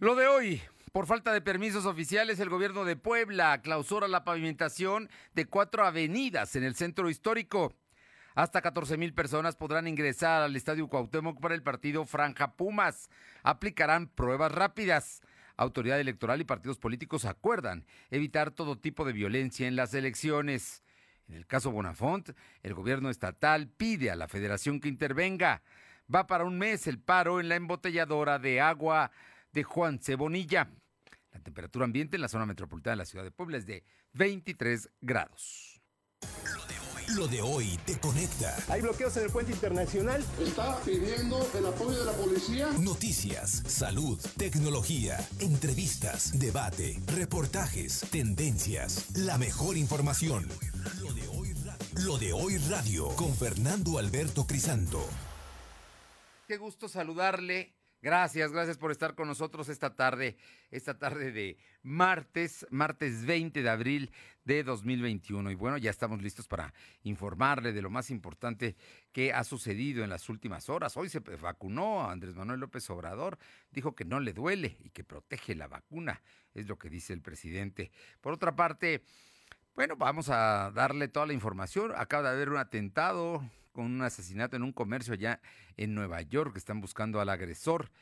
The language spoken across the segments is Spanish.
Lo de hoy, por falta de permisos oficiales, el gobierno de Puebla clausura la pavimentación de cuatro avenidas en el centro histórico. Hasta 14 mil personas podrán ingresar al Estadio Cuauhtémoc para el partido Franja Pumas. Aplicarán pruebas rápidas. Autoridad electoral y partidos políticos acuerdan evitar todo tipo de violencia en las elecciones. En el caso Bonafont, el gobierno estatal pide a la federación que intervenga. Va para un mes el paro en la embotelladora de agua de Juan Cebonilla. La temperatura ambiente en la zona metropolitana de la ciudad de Puebla es de 23 grados. Lo de hoy te conecta. Hay bloqueos en el puente internacional. Está pidiendo el apoyo de la policía. Noticias, salud, tecnología, entrevistas, debate, reportajes, tendencias, la mejor información. Lo de hoy, Lo de hoy radio con Fernando Alberto Crisanto. Qué gusto saludarle. Gracias, gracias por estar con nosotros esta tarde, esta tarde de martes, martes 20 de abril de 2021. Y bueno, ya estamos listos para informarle de lo más importante que ha sucedido en las últimas horas. Hoy se vacunó a Andrés Manuel López Obrador, dijo que no le duele y que protege la vacuna, es lo que dice el presidente. Por otra parte, bueno, vamos a darle toda la información. Acaba de haber un atentado con un asesinato en un comercio allá en Nueva York. Están buscando al agresor.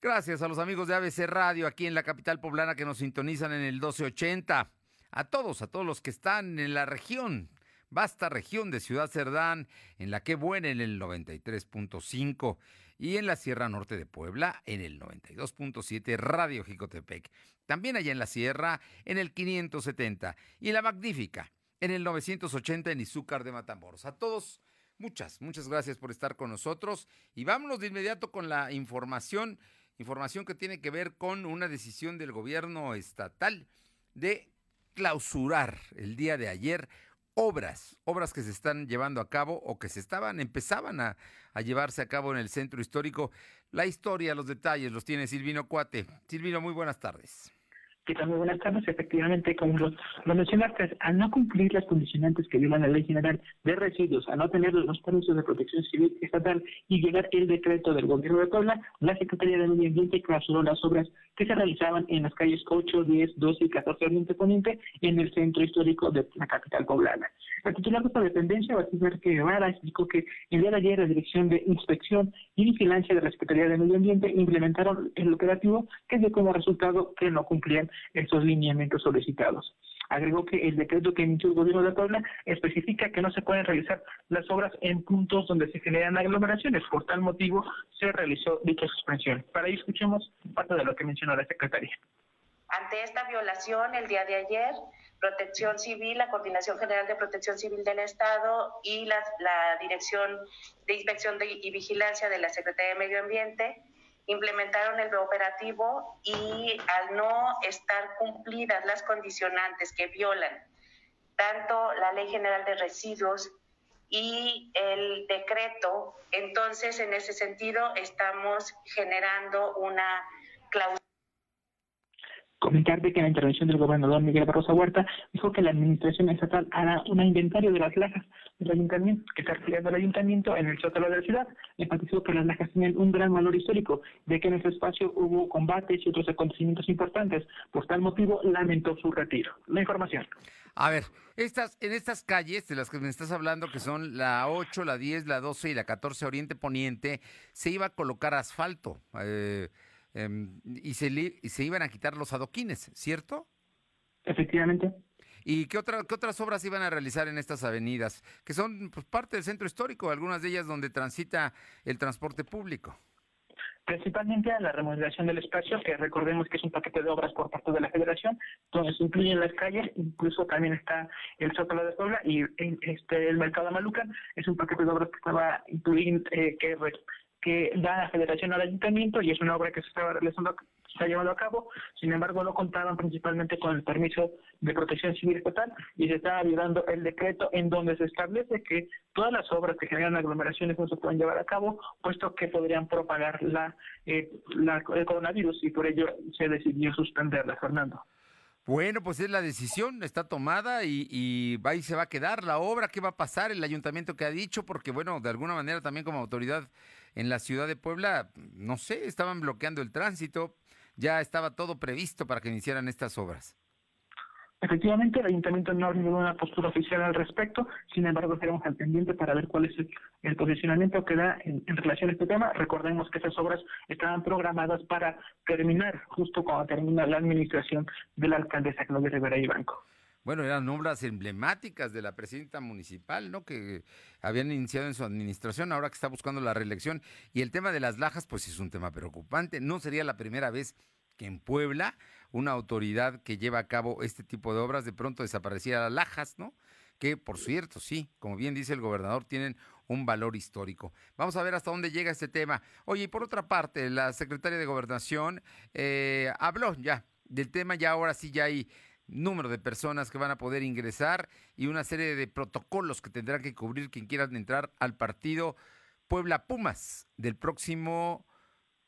Gracias a los amigos de ABC Radio aquí en la capital poblana que nos sintonizan en el 1280. A todos, a todos los que están en la región, vasta región de Ciudad Cerdán, en la que buena en el 93.5 y en la Sierra Norte de Puebla en el 92.7 Radio Jicotepec. También allá en la Sierra en el 570 y en la Magnífica en el 980 en Izúcar de Matamoros. A todos Muchas, muchas gracias por estar con nosotros y vámonos de inmediato con la información, información que tiene que ver con una decisión del gobierno estatal de clausurar el día de ayer obras, obras que se están llevando a cabo o que se estaban, empezaban a, llevarse a cabo en el centro histórico. La historia, los detalles los tiene Silvino Cuate. Silvino, muy buenas tardes. Que también buenas tardes. Efectivamente, como lo, lo, mencionaste, al no cumplir las condicionantes que violan la Ley General de Residuos, al no tener los permisos de protección civil estatal y llegar el decreto del Gobierno de Puebla, la Secretaría de Medio Ambiente clausuró las obras que se realizaban en las calles 8, 10, 12 y 14 Oriente Poniente en el centro histórico de la capital poblana. El titular de esta dependencia, Batismer Guevara, explicó que el día de ayer la Dirección de Inspección y Vigilancia de la Secretaría de Medio Ambiente implementaron el operativo que dio como resultado que no cumplían estos lineamientos solicitados. Agregó que el decreto que emitió el gobierno de Puebla especifica que no se pueden realizar las obras en puntos donde se generan aglomeraciones. Por tal motivo, se realizó dicha suspensión. Para ello, escuchemos parte de lo que mencionó la secretaria. Ante esta violación, el día de ayer, Protección Civil, la Coordinación General de Protección Civil del Estado y la, la Dirección de Inspección de, y Vigilancia de la Secretaría de Medio Ambiente implementaron el operativo y al no estar cumplidas las condicionantes que violan tanto la Ley General de Residuos y el decreto, entonces en ese sentido estamos generando una cláusula Comentarte que en la intervención del gobernador Miguel Barroso Huerta dijo que la administración estatal hará un inventario de las lajas del ayuntamiento, que está afiliado al ayuntamiento en el sótano de la ciudad. Enfatizó que las lajas tienen un gran valor histórico, de que en ese espacio hubo combates y otros acontecimientos importantes. Por tal motivo, lamentó su retiro. La información. A ver, estas, en estas calles de las que me estás hablando, que son la 8, la 10, la 12 y la 14 Oriente Poniente, se iba a colocar asfalto. Eh, Um, y, se y se iban a quitar los adoquines, ¿cierto? Efectivamente. ¿Y qué, otra, qué otras obras iban a realizar en estas avenidas? Que son pues, parte del centro histórico, algunas de ellas donde transita el transporte público. Principalmente a la remodelación del espacio, que recordemos que es un paquete de obras por parte de la Federación, se incluyen las calles, incluso también está el Zócalo de Puebla y este, el Mercado de Malucan, es un paquete de obras que estaba incluyendo, eh, que que da la federación al ayuntamiento y es una obra que se está realizando se ha llevado a cabo, sin embargo no contaban principalmente con el permiso de protección civil estatal y se estaba violando el decreto en donde se establece que todas las obras que generan aglomeraciones no se pueden llevar a cabo, puesto que podrían propagar la, eh, la el coronavirus y por ello se decidió suspenderla, Fernando. Bueno, pues es la decisión, está tomada y, y ahí se va a quedar la obra. ¿Qué va a pasar? El ayuntamiento que ha dicho, porque bueno, de alguna manera también como autoridad en la ciudad de Puebla, no sé, estaban bloqueando el tránsito. ya estaba todo previsto para que iniciaran estas obras. Efectivamente, el ayuntamiento no ha tenido una postura oficial al respecto, sin embargo, estaremos al pendiente para ver cuál es el, posicionamiento que da en, relación a este tema. Recordemos que esas obras estaban programadas para terminar justo cuando termina la administración de la alcaldesa Claudia Rivera y Banco. Bueno, eran obras emblemáticas de la presidenta municipal, ¿no? Que habían iniciado en su administración, ahora que está buscando la reelección. Y el tema de las lajas, pues es un tema preocupante. No sería la primera vez que en Puebla una autoridad que lleva a cabo este tipo de obras de pronto desapareciera las lajas, ¿no? Que, por cierto, sí, como bien dice el gobernador, tienen un valor histórico. Vamos a ver hasta dónde llega este tema. Oye, y por otra parte, la secretaria de Gobernación eh, habló ya del tema, ya ahora sí ya hay número de personas que van a poder ingresar y una serie de protocolos que tendrán que cubrir quien quiera entrar al partido Puebla Pumas del próximo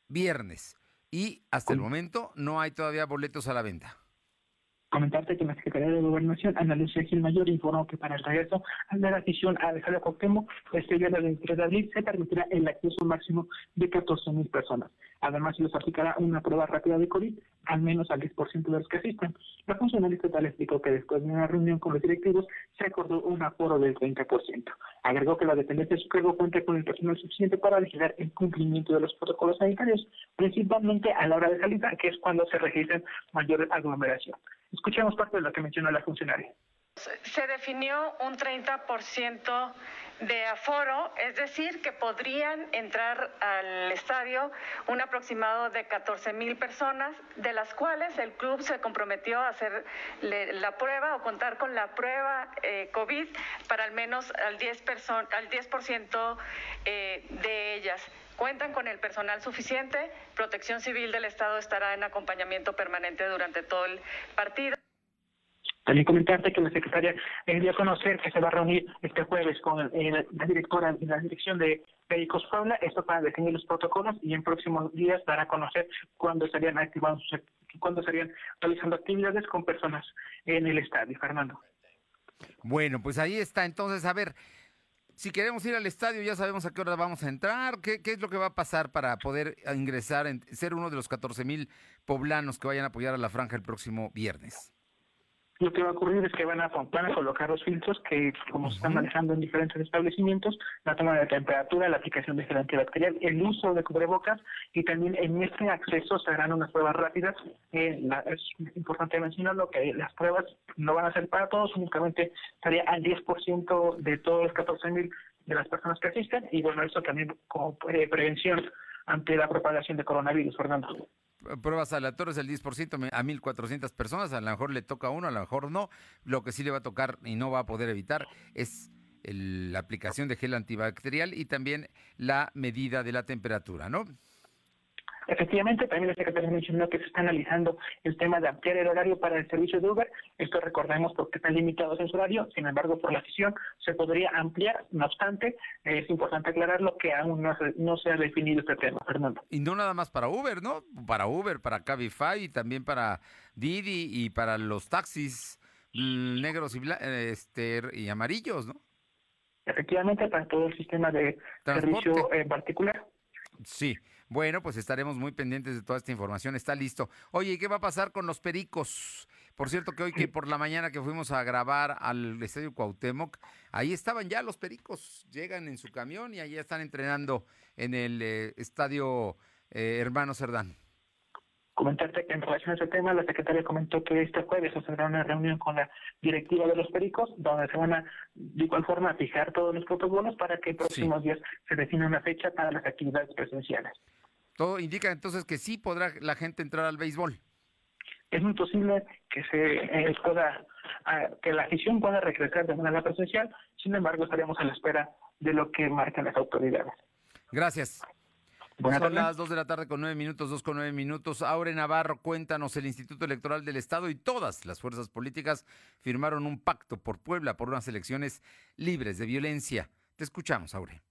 viernes y hasta el momento no hay todavía boletos a la venta. Comentarte que la Secretaría de Gobernación, Ana Lucía Gil Mayor, informó que para el regreso a la decisión a dejar Cuauhtémoc, este viernes 23 de abril, se permitirá el acceso máximo de 14.000 personas. Además, se les aplicará una prueba rápida de COVID, al menos al 10% de los que asistan. La funcionaria estatal explicó que después de una reunión con los directivos, se acordó un aforo del 30%. Agregó que la dependencia de su cargo cuenta con el personal suficiente para vigilar el cumplimiento de los protocolos sanitarios, principalmente a la hora de salida, que es cuando se registran mayores aglomeración. Escuchemos parte de lo que mencionó la funcionaria. Se definió un 30% de aforo, es decir, que podrían entrar al estadio un aproximado de 14 mil personas, de las cuales el club se comprometió a hacer la prueba o contar con la prueba eh, COVID para al menos al 10%, al 10 eh, de ellas. Cuentan con el personal suficiente, Protección Civil del Estado estará en acompañamiento permanente durante todo el partido. También comentarte que la secretaria dio a conocer que se va a reunir este jueves con eh, la directora de la Dirección de Médicos Puebla, esto para definir los protocolos y en próximos días dará a conocer cuándo estarían activando, cuándo estarían realizando actividades con personas en el estadio. Fernando. Bueno, pues ahí está. Entonces, a ver, si queremos ir al estadio, ya sabemos a qué hora vamos a entrar. ¿Qué, qué es lo que va a pasar para poder ingresar, en, ser uno de los 14 mil poblanos que vayan a apoyar a la franja el próximo viernes? Lo que va a ocurrir es que van a, van a colocar los filtros que, como se están manejando en diferentes establecimientos, la toma de temperatura, la aplicación de gel antibacterial, el uso de cubrebocas y también en este acceso se harán unas pruebas rápidas. Eh, es importante mencionarlo que las pruebas no van a ser para todos, únicamente estaría al 10% de todos los 14.000 de las personas que asisten y bueno, eso también como eh, prevención ante la propagación de coronavirus, Fernando pruebas aleatorias del 10% a 1.400 personas, a lo mejor le toca a uno, a lo mejor no. Lo que sí le va a tocar y no va a poder evitar es la aplicación de gel antibacterial y también la medida de la temperatura, ¿no? Efectivamente, también el secretario mencionó que se está analizando el tema de ampliar el horario para el servicio de Uber. Esto recordemos porque están limitados en su horario, sin embargo, por la decisión se podría ampliar. No obstante, es importante aclararlo que aún no se, ha definido este tema, Fernando. Y no nada más para Uber, ¿no? Para Uber, para Cabify y también para Didi y para los taxis mm, negros y, este, y amarillos, ¿no? Efectivamente, para todo el sistema de servicio en particular. Sí. Bueno, pues estaremos muy pendientes de toda esta información. Está listo. Oye, qué va a pasar con los pericos? Por cierto, que hoy que por la mañana que fuimos a grabar al Estadio Cuauhtémoc, ahí estaban ya los pericos. Llegan en su camión y allá están entrenando en el eh, Estadio eh, Hermano Cerdán. Comentarte que en relación a ese tema, la secretaria comentó que este jueves se será una reunión con la directiva de los pericos, donde se van a, de igual forma, fijar todos los protocolos para que en próximos días se defina una fecha para las actividades presenciales. Todo indica entonces que sí podrá la gente entrar al béisbol. Es muy posible que se eh, pueda, ah, que la afición pueda regresar de manera presencial, sin embargo estaríamos a la espera de lo que marcan las autoridades. Gracias. Son las 2 de la tarde con 9 minutos, 2 con 9 minutos. Aure Navarro, cuéntanos, el Instituto Electoral del Estado y todas las fuerzas políticas firmaron un pacto por Puebla por unas elecciones libres de violencia. Te escuchamos, Aure.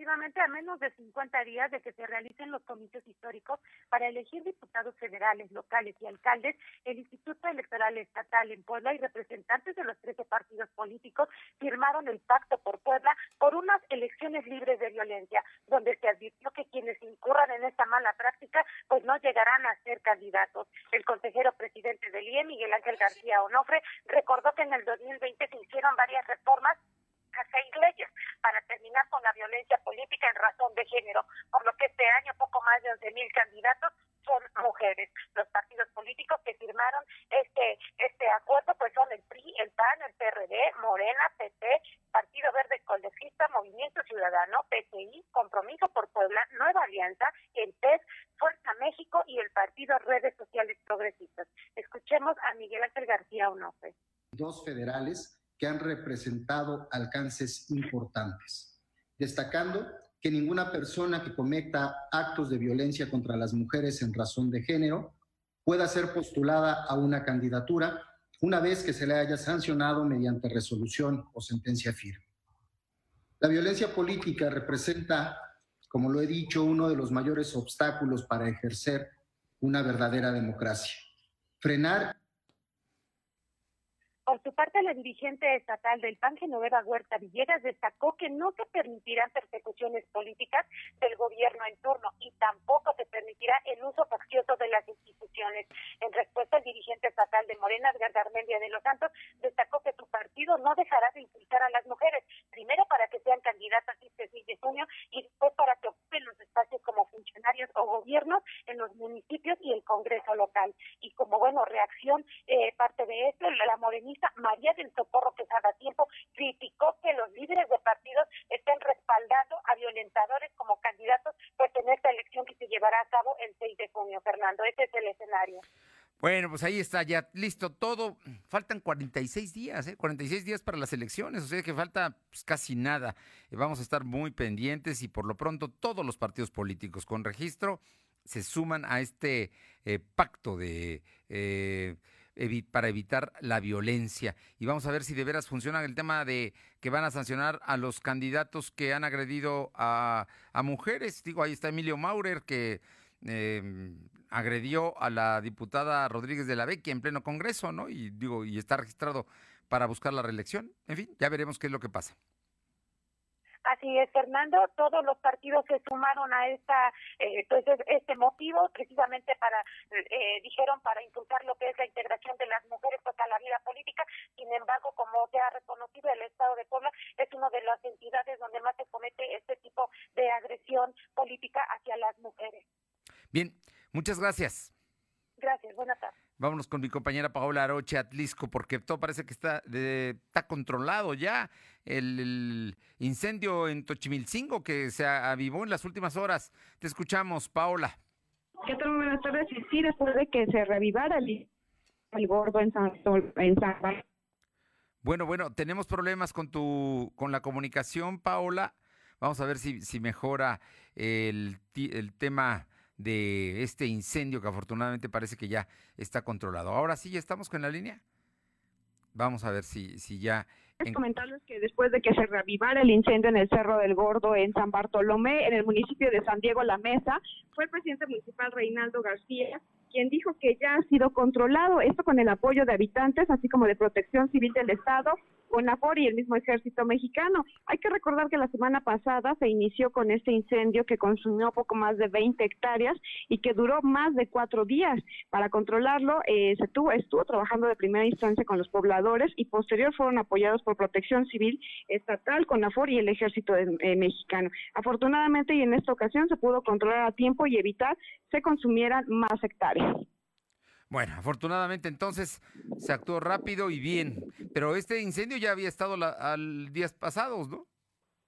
Efectivamente a menos de 50 días de que se realicen los comicios históricos para elegir diputados federales, locales y alcaldes, el Instituto Electoral Estatal en Puebla y representantes de los 13 partidos políticos firmaron el Pacto por Puebla por unas elecciones libres de violencia, donde se advirtió que quienes incurran en esta mala práctica pues no llegarán a ser candidatos. El consejero presidente del IE, Miguel Ángel García Onofre, recordó que en el 2020 se hicieron varias reformas seis leyes para terminar con la violencia política en razón de género, por lo que este año poco más de 11 mil candidatos son mujeres. Los partidos políticos que firmaron este este acuerdo pues son el PRI, el PAN, el PRD, Morena, PT, Partido Verde Ecologista, Movimiento Ciudadano, PCI, Compromiso por Puebla, Nueva Alianza, el PES, Fuerza México y el Partido Redes Sociales Progresistas. Escuchemos a Miguel Ángel García Onofre. Dos federales que han representado alcances importantes, destacando que ninguna persona que cometa actos de violencia contra las mujeres en razón de género pueda ser postulada a una candidatura una vez que se le haya sancionado mediante resolución o sentencia firme. La violencia política representa, como lo he dicho, uno de los mayores obstáculos para ejercer una verdadera democracia. Frenar por su parte, la dirigente estatal del PAN, Genoveva Huerta Villegas, destacó que no se permitirán persecuciones políticas del gobierno en turno y tampoco se permitirá el uso faccioso de las instituciones. En respuesta, el dirigente estatal de Morena, Edgar Armendia de los Santos, destacó que su partido no dejará de impulsar a las mujeres, primero para que sean candidatas este 6 de junio y después para que ocupen los espacios como funcionarios o en los municipios y el Congreso local. Y como, bueno, reacción, eh, parte de esto, la morenista María del Socorro Quesada Tiempo criticó que los líderes de partidos estén respaldando a violentadores como candidatos pues en esta elección que se llevará a cabo el 6 de junio, Fernando. Este es el escenario. Bueno, pues ahí está ya listo todo. Faltan 46 días, ¿eh? 46 días para las elecciones, o sea que falta pues, casi nada. Vamos a estar muy pendientes y por lo pronto todos los partidos políticos con registro se suman a este eh, pacto de... Eh, para evitar la violencia. Y vamos a ver si de veras funciona el tema de que van a sancionar a los candidatos que han agredido a, mujeres. Digo, ahí está Emilio Maurer, que em, agredió a la diputada Rodríguez de la Vecchia en pleno Congreso, ¿no? Y digo, y está registrado para buscar la reelección. En fin, ya veremos qué es lo que pasa. Así es, Fernando, todos los partidos se sumaron a esta, eh, pues este motivo, precisamente para, eh, dijeron, para impulsar lo que es la integración de las mujeres pues, a la vida política. Sin embargo, como se ha reconocido, el Estado de Puebla es una de las entidades donde más se comete este tipo de agresión política hacia las mujeres. Bien, muchas gracias. Gracias, buenas tardes. Vámonos con mi compañera Paola Aroche Atlisco, porque todo parece que está, está controlado ya. El, incendio en Tochimilcingo que se avivó en las últimas horas. Te escuchamos, Paola. ¿Qué tal? Buenas tardes. Sí, sí, después de que se revivara el, el gordo en San, en San Bueno, bueno, tenemos problemas con tu con la comunicación, Paola. Vamos a ver si, si mejora el, el tema de este incendio que afortunadamente parece que ya está controlado. Ahora sí, ya estamos con la línea. Vamos a ver si, si ya... En... Comentarles que después de que se reavivara el incendio en el Cerro del Gordo en San Bartolomé, en el municipio de San Diego La Mesa, fue el presidente municipal Reinaldo García quien dijo que ya ha sido controlado, esto con el apoyo de habitantes, así como de protección civil del Estado, CONAFOR y el mismo ejército mexicano. Hay que recordar que la semana pasada se inició con este incendio que consumió poco más de 20 hectáreas y que duró más de cuatro días. Para controlarlo, eh, se tuvo, estuvo trabajando de primera instancia con los pobladores y posterior fueron apoyados por protección civil estatal, CONAFOR y el ejército eh, mexicano. Afortunadamente y en esta ocasión se pudo controlar a tiempo y evitar se consumieran más hectáreas. Bueno, afortunadamente entonces se actuó rápido y bien, pero este incendio ya había estado al días pasados, ¿no?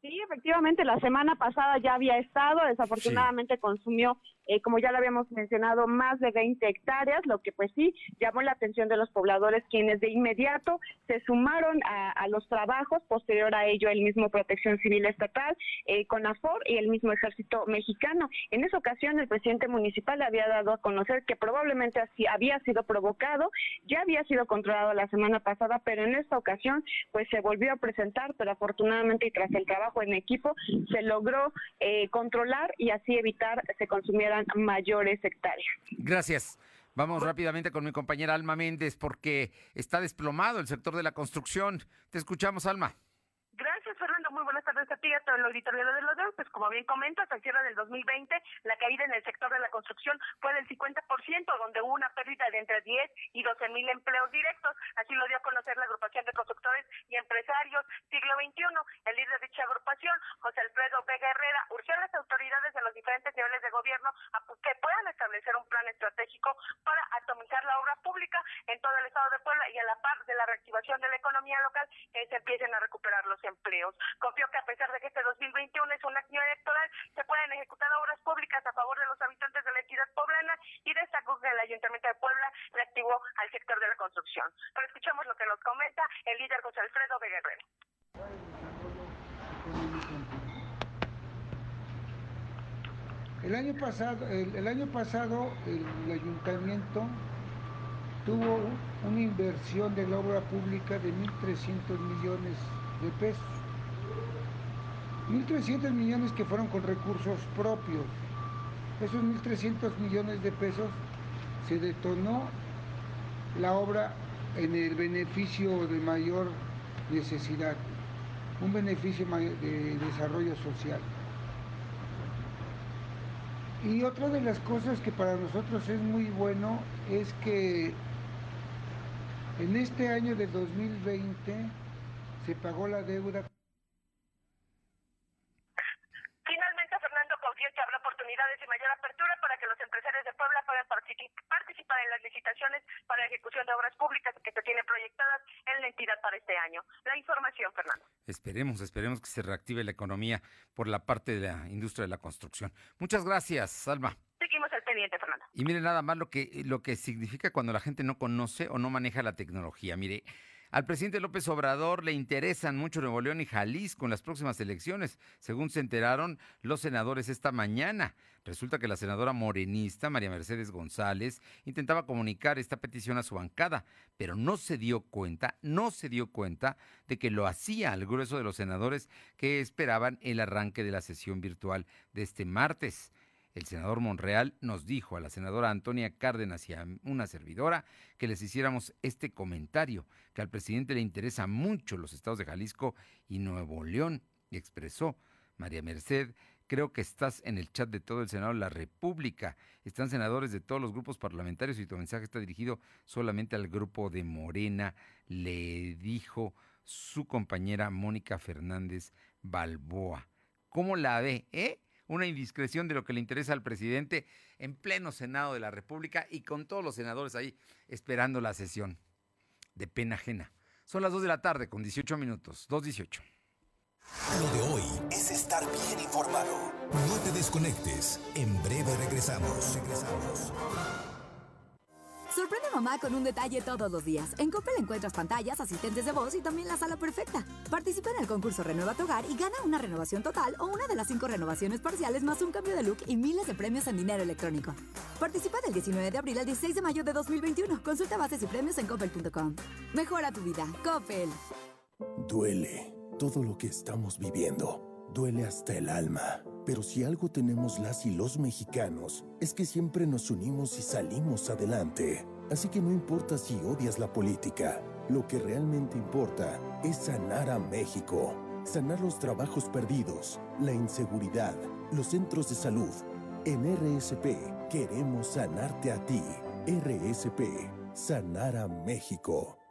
Sí, efectivamente, la semana pasada ya había estado, desafortunadamente consumió eh, como ya lo habíamos mencionado, más de 20 hectáreas, lo que pues sí llamó la atención de los pobladores, quienes de inmediato se sumaron a, los trabajos, posterior a ello el mismo Protección Civil Estatal, eh, CONAFOR y el mismo Ejército Mexicano. En esa ocasión el presidente municipal había dado a conocer que probablemente así había sido provocado, ya había sido controlado la semana pasada, pero en esta ocasión pues se volvió a presentar, pero afortunadamente y tras el trabajo en equipo se logró eh, controlar y así evitar se mayores hectáreas. Gracias. Vamos rápidamente con mi compañera Alma Méndez porque está desplomado el sector de la construcción. Te escuchamos, Alma. Gracias, Fernando. Muy buenas tardes a ti y a todo el auditorio de los. Pues como bien comentas, al cierre del 2020, la caída en el sector de la construcción fue del 50%, donde hubo una pérdida de entre 10 y 12 mil empleos directos. Así lo dio a conocer la agrupación de constructores y empresarios siglo XXI. El líder de dicha agrupación, José Alfredo Vega Herrera, urgió a las autoridades de los diferentes niveles de gobierno a que puedan establecer un plan estratégico para atomizar la obra pública en todo el estado de Puebla y a la par de la reactivación de la economía local que se empiecen a recuperar los empleos. Confió que a pesar de que este 2021 es un año electoral, se pueden ejecutar obras públicas a favor de los habitantes de la entidad poblana y destacó que el Ayuntamiento de Puebla reactivó al sector de la construcción. Pero escuchemos lo que nos comenta el líder José Alfredo de Guerrero. El año pasado, el, año pasado el, ayuntamiento tuvo una inversión de la obra pública de 1.300 millones de pesos. 1.300 millones que fueron con recursos propios. Esos 1.300 millones de pesos se detonó la obra en el beneficio de mayor necesidad, un beneficio de desarrollo social. Y otra de las cosas que para nosotros es muy bueno es que en este año de 2020 se pagó la deuda. Finalmente, Fernando confió que habrá oportunidades y mayor apertura para de Puebla puedan participar en las licitaciones para ejecución de obras públicas que se tienen proyectadas en la entidad para este año. La información, Fernando. Esperemos, esperemos que se reactive la economía por la parte de la industria de la construcción. Muchas gracias, Salma. Seguimos al pendiente, Fernando. Y mire nada más lo que, lo que significa cuando la gente no conoce o no maneja la tecnología. Mire, al presidente López Obrador le interesan mucho Nuevo León y Jalisco en las próximas elecciones, según se enteraron los senadores esta mañana. Resulta que la senadora morenista María Mercedes González intentaba comunicar esta petición a su bancada, pero no se dio cuenta, no se dio cuenta de que lo hacía al grueso de los senadores que esperaban el arranque de la sesión virtual de este martes. El senador Monreal nos dijo a la senadora Antonia Cárdenas y a una servidora que les hiciéramos este comentario, que al presidente le interesa mucho los estados de Jalisco y Nuevo León, y expresó, María Merced, creo que estás en el chat de todo el Senado de la República, están senadores de todos los grupos parlamentarios y tu mensaje está dirigido solamente al grupo de Morena, le dijo su compañera Mónica Fernández Balboa. ¿Cómo la ve, eh? Una indiscreción de lo que le interesa al presidente en pleno Senado de la República y con todos los senadores ahí esperando la sesión. De pena ajena. Son las 2 de la tarde con 18 minutos, 2.18. Lo de hoy es estar bien informado. No te desconectes. En breve regresamos. Regresamos. Mamá con un detalle todos los días. En Coppel encuentras pantallas, asistentes de voz y también la sala perfecta. Participa en el concurso Renueva tu hogar y gana una renovación total o una de las cinco renovaciones parciales más un cambio de look y miles de premios en dinero electrónico. Participa del 19 de abril al 16 de mayo de 2021. Consulta bases y premios en coppel.com. Mejora tu vida. Coppel. Duele todo lo que estamos viviendo. Duele hasta el alma. Pero si algo tenemos las y los mexicanos, es que siempre nos unimos y salimos adelante. Así que no importa si odias la política, lo que realmente importa es sanar a México. Sanar los trabajos perdidos, la inseguridad, los centros de salud. En RSP queremos sanarte a ti. RSP, sanar a México.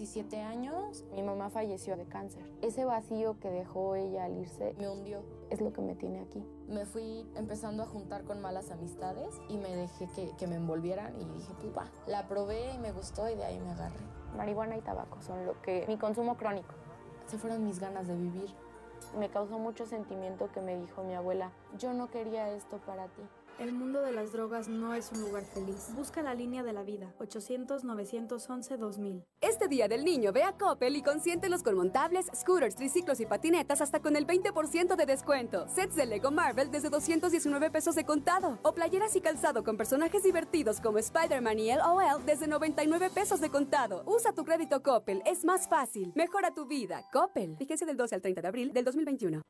Tengo 17 17 años, mi mamá falleció de cáncer. Ese vacío que dejó ella al irse me hundió. Es lo que me tiene aquí. Me fui empezando a juntar con malas amistades y me dejé que, que me envolvieran y dije, pues va. La probé y me gustó y de ahí me agarré. Marihuana y tabaco son lo que... Mi consumo crónico. Se fueron mis ganas de vivir. Me causó mucho sentimiento que me dijo mi abuela, yo no quería esto para ti. El mundo de las drogas no es un lugar feliz. Busca la línea de la vida. 800-911-2000. Este Día del Niño ve a Coppel y consiéntelos con montables, scooters, triciclos y patinetas hasta con el 20% de descuento. Sets de Lego Marvel desde 219 pesos de contado. O playeras y calzado con personajes divertidos como Spider-Man y LOL desde 99 pesos de contado. Usa tu crédito Coppel. Es más fácil. Mejora tu vida. Coppel. Fíjense del 12 al 30 de abril del 2021.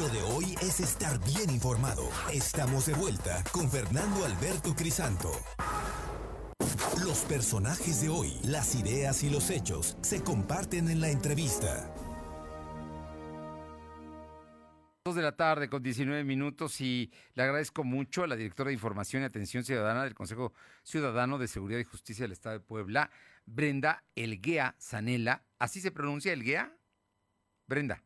Lo de hoy es estar bien informado. Estamos de vuelta con Fernando Alberto Crisanto. Los personajes de hoy, las ideas y los hechos se comparten en la entrevista. Dos de la tarde con 19 minutos y le agradezco mucho a la directora de Información y Atención Ciudadana del Consejo Ciudadano de Seguridad y Justicia del Estado de Puebla, Brenda Elguea Sanela. ¿Así se pronuncia Elguea? Brenda.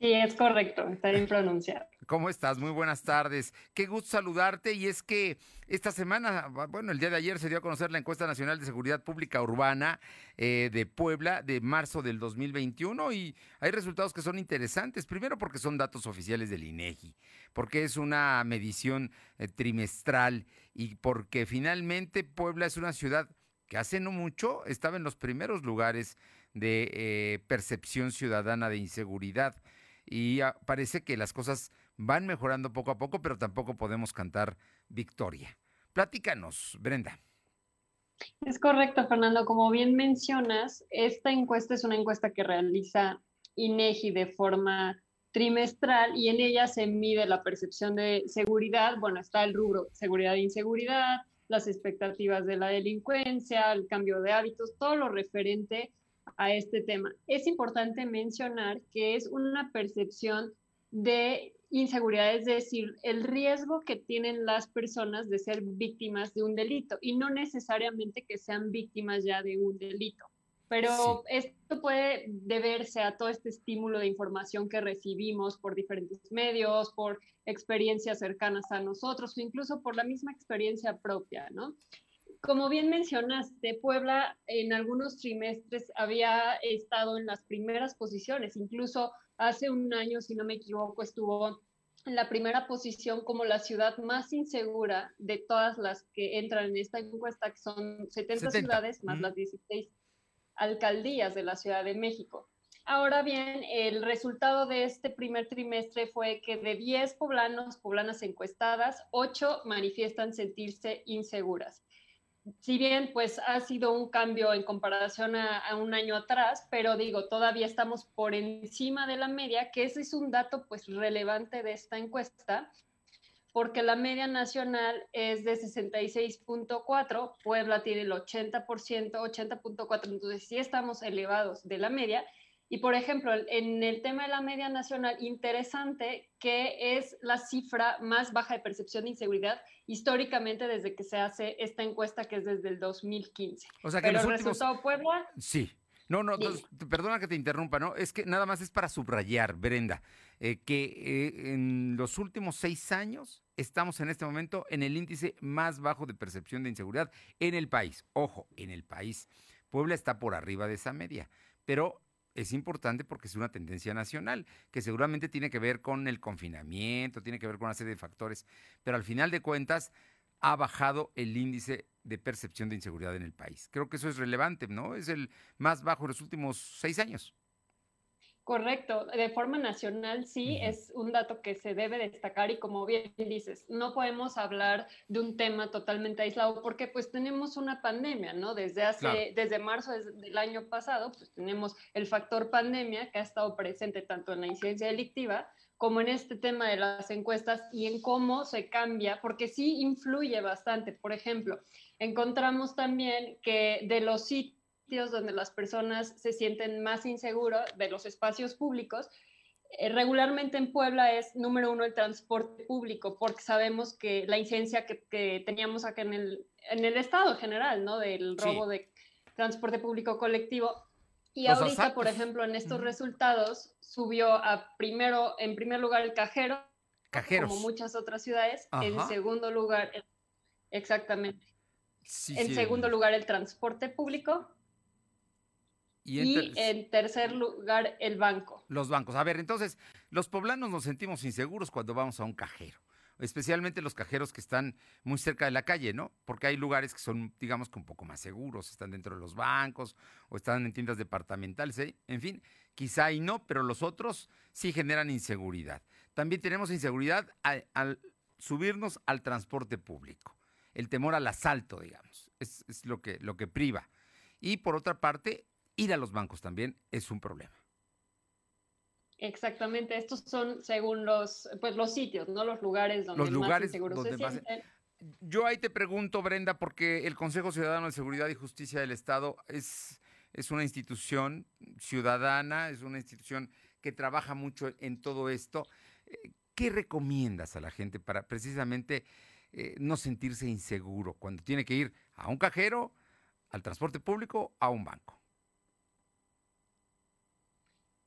Sí, es correcto, está bien pronunciado. ¿Cómo estás? Muy buenas tardes. Qué gusto saludarte y es que esta semana, bueno, el día de ayer se dio a conocer la encuesta nacional de seguridad pública urbana eh, de Puebla de marzo del 2021 y hay resultados que son interesantes. Primero porque son datos oficiales del INEGI, porque es una medición eh, trimestral y porque finalmente Puebla es una ciudad que hace no mucho estaba en los primeros lugares de eh, percepción ciudadana de inseguridad y ah, parece que las cosas van mejorando poco a poco, pero tampoco podemos cantar victoria. Platícanos, Brenda. Es correcto, Fernando. Como bien mencionas, esta encuesta es una encuesta que realiza INEGI de forma trimestral y en ella se mide la percepción de seguridad. Bueno, está el rubro seguridad e inseguridad, las expectativas de la delincuencia, el cambio de hábitos, todo lo referente a este tema. Es importante mencionar que es una percepción de inseguridad, es decir, el riesgo que tienen las personas de ser víctimas de un delito y no necesariamente que sean víctimas ya de un delito. Pero esto puede deberse a todo este estímulo de información que recibimos por diferentes medios, por experiencias cercanas a nosotros o incluso por la misma experiencia propia, ¿no? Como bien mencionaste, Puebla en algunos trimestres había estado en las primeras posiciones, incluso hace un año, si no me equivoco, estuvo en la primera posición como la ciudad más insegura de todas las que entran en esta encuesta, que son 70, ciudades más las 16 alcaldías de la Ciudad de México. Ahora bien, el resultado de este primer trimestre fue que de 10 poblanos, poblanas encuestadas, 8 manifiestan sentirse inseguras si bien pues ha sido un cambio en comparación a, un año atrás, pero digo, todavía estamos por encima de la media, que ese es un dato pues relevante de esta encuesta, porque la media nacional es de 66.4, Puebla tiene el 80%, 80.4, entonces sí estamos elevados de la media, y por ejemplo, en el tema de la media nacional, interesante que es la cifra más baja de percepción de inseguridad históricamente desde que se hace esta encuesta, que es desde el 2015. O sea que Pero los últimos... resultado Puebla... Sí. No, no, perdona que te interrumpa, ¿no? Es que nada más es para subrayar, Brenda, eh, que eh, en los últimos seis años estamos en este momento en el índice más bajo de percepción de inseguridad en el país. Ojo, en el país. Puebla está por arriba de esa media, pero es importante porque es una tendencia nacional, que seguramente tiene que ver con el confinamiento, tiene que ver con una serie de factores, pero al final de cuentas ha bajado el índice de percepción de inseguridad en el país. Creo que eso es relevante, ¿no? Es el más bajo en los últimos seis años. Correcto, de forma nacional sí es un dato que se debe destacar y como bien dices, no podemos hablar de un tema totalmente aislado porque pues tenemos una pandemia, ¿no? Desde hace, desde marzo del año pasado, pues tenemos el factor pandemia que ha estado presente tanto en la incidencia delictiva como en este tema de las encuestas y en cómo se cambia, porque sí influye bastante. Por ejemplo, encontramos también que de los sitios donde las personas se sienten más inseguros de los espacios públicos. Eh, regularmente en Puebla es número uno el transporte público, porque sabemos que la incidencia que, teníamos acá en el, en el estado general, ¿no? Del robo de, transporte público colectivo. Y Los ahorita, por asaltos. ejemplo, en estos resultados subió a primero, en primer lugar el cajero, Cajeros. como muchas otras ciudades. En Ajá. segundo lugar, exactamente. Sí, en sí, segundo lugar el transporte público Y y, en ter- en tercer lugar el banco. Los bancos. A ver, entonces, los poblanos nos sentimos inseguros cuando vamos a un cajero, especialmente los cajeros que están muy cerca de la calle, ¿no? Porque hay lugares que son, digamos, que un poco más seguros, están dentro de los bancos o están en tiendas departamentales, ¿eh? en fin, quizá y no, pero los otros sí generan inseguridad. También tenemos inseguridad al, al subirnos al transporte público, el temor al asalto, digamos, es, es lo, que, lo que priva. Y por otra parte, ir a los bancos también es un problema. Exactamente, estos son según los, pues, los sitios, no los lugares donde Los más lugares inseguros donde se más- sienten. Yo ahí te pregunto, Brenda, porque el Consejo Ciudadano de Seguridad y Justicia del Estado es, es una institución ciudadana, es una institución que trabaja mucho en todo esto. Eh, ¿Qué recomiendas a la gente para precisamente eh, no sentirse inseguro cuando tiene que ir a un cajero, al transporte público, a un banco?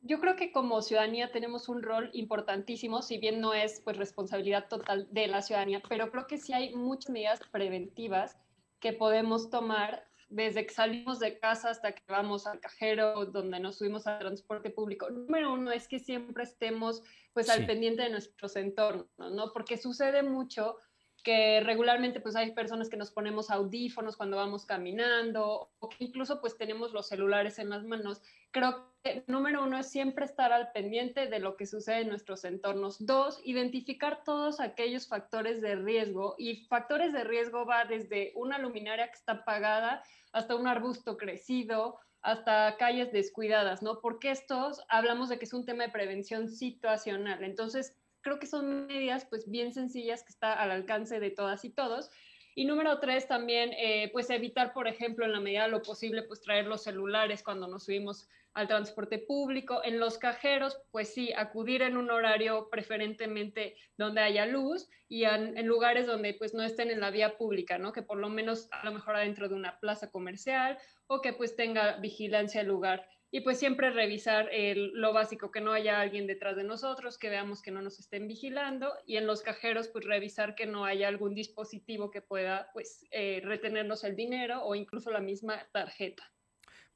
Yo creo que como ciudadanía tenemos un rol importantísimo, si bien no es pues responsabilidad total de la ciudadanía, pero creo que sí hay muchas medidas preventivas que podemos tomar desde que salimos de casa hasta que vamos al cajero, donde nos subimos al transporte público. Número uno es que siempre estemos pues Sí. al pendiente de nuestros entornos, ¿no? Porque sucede mucho que regularmente pues hay personas que nos ponemos audífonos cuando vamos caminando o que incluso pues tenemos los celulares en las manos. Creo que número uno es siempre estar al pendiente de lo que sucede en nuestros entornos. Dos, identificar todos aquellos factores de riesgo y factores de riesgo va desde una luminaria que está apagada hasta un arbusto crecido, hasta calles descuidadas, ¿no? Porque estos hablamos de que es un tema de prevención situacional. Entonces, creo que son medidas pues bien sencillas que está al alcance de todas y todos. Y número tres, también, eh, pues evitar, por ejemplo, en la medida de lo posible, pues traer los celulares cuando nos subimos al transporte público. En los cajeros, pues sí, acudir en un horario preferentemente donde haya luz y en, en lugares donde pues no estén en la vía pública, ¿no? Que por lo menos a lo mejor adentro de una plaza comercial o que pues tenga vigilancia el lugar. Y pues siempre revisar el- lo básico, que no haya alguien detrás de nosotros, que veamos que no nos estén vigilando y en los cajeros pues revisar que no haya algún dispositivo que pueda pues eh, retenernos el dinero o incluso la misma tarjeta.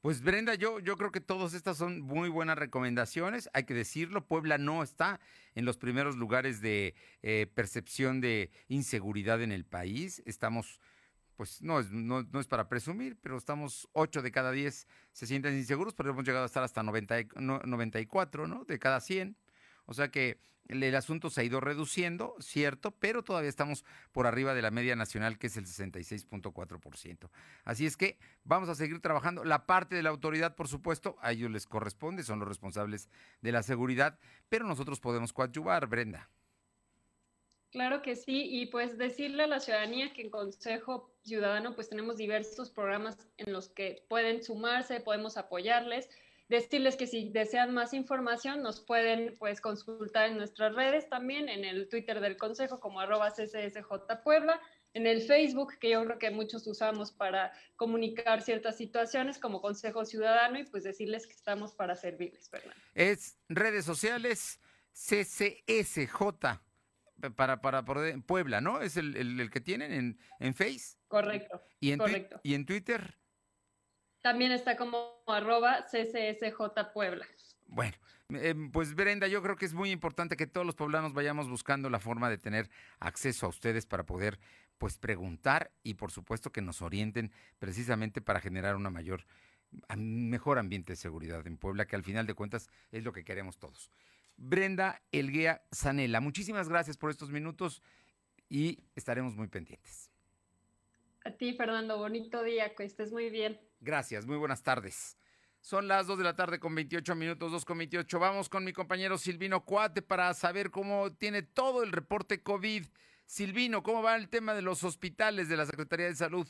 Pues Brenda, yo, yo creo que todas estas son muy buenas recomendaciones. Hay que decirlo, Puebla no está en los primeros lugares de eh, percepción de inseguridad en el país. Estamos, pues no es, no, no es para presumir, pero estamos 8 de cada 10 se sienten inseguros, pero hemos llegado a estar hasta 90 y- no- 94, ¿no? De cada 100. O sea que el, el asunto se ha ido reduciendo, cierto, pero todavía estamos por arriba de la media nacional, que es el 66.4%. Así es que vamos a seguir trabajando. La parte de la autoridad, por supuesto, a ellos les corresponde, son los responsables de la seguridad, pero nosotros podemos coadyuvar, Brenda. Claro que sí, y pues decirle a la ciudadanía que en Consejo Ciudadano pues tenemos diversos programas en los que pueden sumarse, podemos apoyarles, decirles que si desean más información nos pueden pues consultar en nuestras redes también, en el Twitter del Consejo como arroba CCSJ Puebla, en el Facebook que yo creo que muchos usamos para comunicar ciertas situaciones como Consejo Ciudadano y pues decirles que estamos para servirles, Fernando. Es redes sociales CCSJ para, para, poder- Puebla, ¿no? Es el, el- el que tienen en, en Face Correcto, y en, twi- correcto. y en Twitter. También está como arroba CCSJ Puebla. Bueno, eh, pues Brenda, yo creo que es muy importante que todos los poblanos vayamos buscando la forma de tener acceso a ustedes para poder pues preguntar y por supuesto que nos orienten precisamente para generar una mayor mejor ambiente de seguridad en Puebla, que al final de cuentas es lo que queremos todos. Brenda Elguea Sanela, muchísimas gracias por estos minutos y estaremos muy pendientes. A ti, Fernando, bonito día, que estés muy bien. Gracias, muy buenas tardes. Son las 2 de la tarde con 28 minutos, 2 con 28. Vamos con mi compañero Silvino Cuate para saber cómo tiene todo el reporte COVID. Silvino, ¿cómo va el tema de los hospitales de la Secretaría de Salud?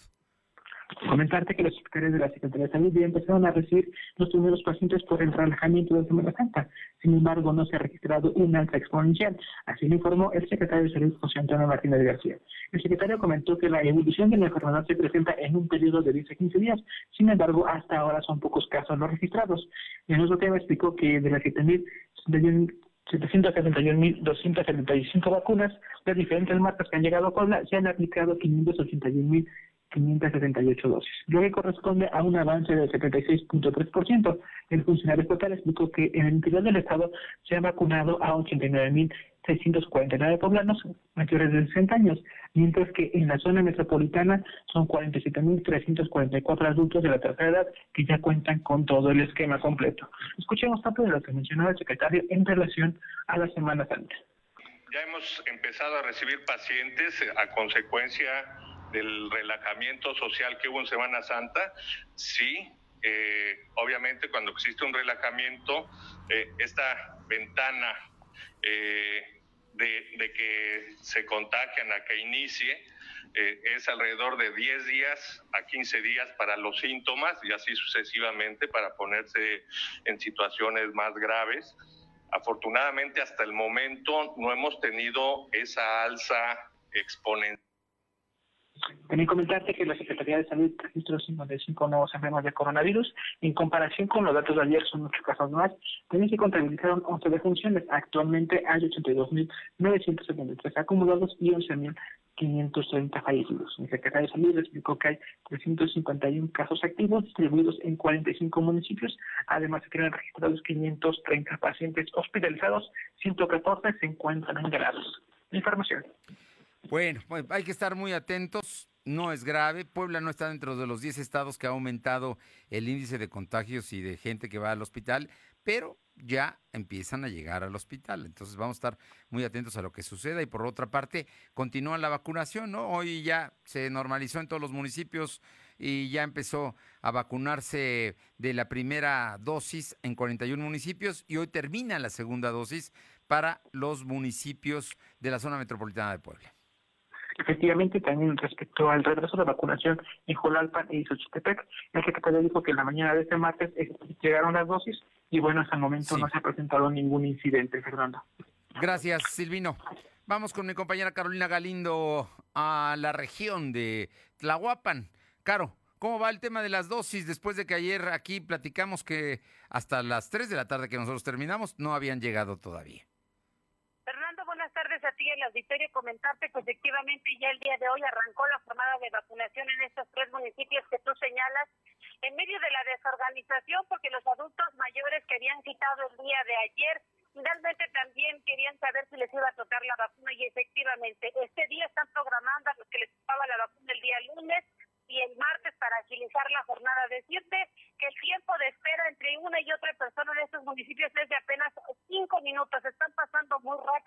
Comentarte que los secretarios de la Secretaría de Salud ya empezaron a recibir los primeros pacientes por el relajamiento de Semana Santa. Sin embargo, no se ha registrado un alta exponencial. Así lo informó el secretario de Salud, José Antonio Martínez García. El secretario comentó que la evolución de la enfermedad se presenta en un periodo de 10 a 15 días. Sin embargo, hasta ahora son pocos casos los registrados. En otro tema explicó que de las 7.000 771.275 vacunas de diferentes marcas que han llegado a Puebla, se han aplicado 581.000 578 dosis, lo que corresponde a un avance del 76.3%. El funcionario estatal explicó que en el interior del estado se han vacunado a 89.649 poblanos mayores de 60 años, mientras que en la zona metropolitana son 47.344 adultos de la tercera edad que ya cuentan con todo el esquema completo. Escuchemos parte de lo que mencionaba el secretario en relación a la Semana Santa. Ya hemos empezado a recibir pacientes a consecuencia del relajamiento social que hubo en Semana Santa, sí, eh, obviamente cuando existe un relajamiento, eh, esta ventana eh, de, que se contagian a que inicie es alrededor de 10 días a 15 días para los síntomas y así sucesivamente para ponerse en situaciones más graves. Afortunadamente hasta el momento no hemos tenido esa alza exponencial también comentarte que la Secretaría de Salud registró 55 nuevos enfermos de coronavirus. En comparación con los datos de ayer, son muchos casos más. También se contabilizaron 11 defunciones. Actualmente hay 82.973 acumulados y 11.530 fallecidos. La Secretaría de Salud explicó que hay 351 casos activos distribuidos en 45 municipios. Además, se quedan registrados 530 pacientes hospitalizados, 114 se encuentran en grados. Información. Bueno, pues hay que estar muy atentos. No es grave. Puebla no está dentro de los 10 estados que ha aumentado el índice de contagios y de gente que va al hospital, pero ya empiezan a llegar al hospital. Entonces vamos a estar muy atentos a lo que suceda. Y por otra parte, continúa la vacunación, ¿no? Hoy ya se normalizó en todos los municipios y ya empezó a vacunarse de la primera dosis en 41 municipios y hoy termina la segunda dosis para los municipios de la zona metropolitana de Puebla. Efectivamente, también respecto al regreso de vacunación en Jolalpan y Xochitepec, el secretario dijo que en la mañana de este martes eh, llegaron las dosis y bueno, hasta el momento no se ha presentado ningún incidente, Fernando. Gracias, Silvino. Vamos con mi compañera Carolina Galindo a la región de Tlahuapan. Caro, ¿cómo va el tema de las dosis después de que ayer aquí platicamos que hasta las 3 de la tarde que nosotros terminamos no habían llegado todavía? A ti el auditorio comentarte que efectivamente ya el día de hoy arrancó la jornada de vacunación en estos tres municipios que tú señalas, en medio de la desorganización, porque los adultos mayores que habían citado el día de ayer finalmente también querían saber si les iba a tocar la vacuna y efectivamente este día están programando a los que les tocaba la vacuna el día lunes y el martes para agilizar la jornada. Decirte que el tiempo de espera entre una y otra persona en estos municipios es de apenas cinco minutos. Están pasando muy rápido.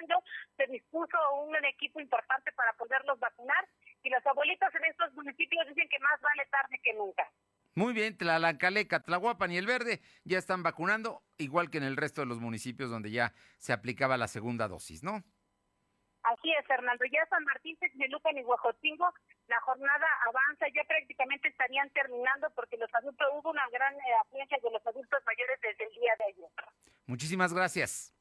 Se dispuso un equipo importante para poderlos vacunar y los abuelitos en estos municipios dicen que más vale tarde que nunca. Muy bien, Tlalancaleca, Tlahuapan y El Verde ya están vacunando, igual que en el resto de los municipios donde ya se aplicaba la segunda dosis, ¿no? Así es, Fernando. Ya San Martín, Texmelucan y Huajotingo, la jornada avanza, ya prácticamente estarían terminando porque los adultos, hubo una gran eh, afluencia de los adultos mayores desde el día de ayer. Muchísimas gracias.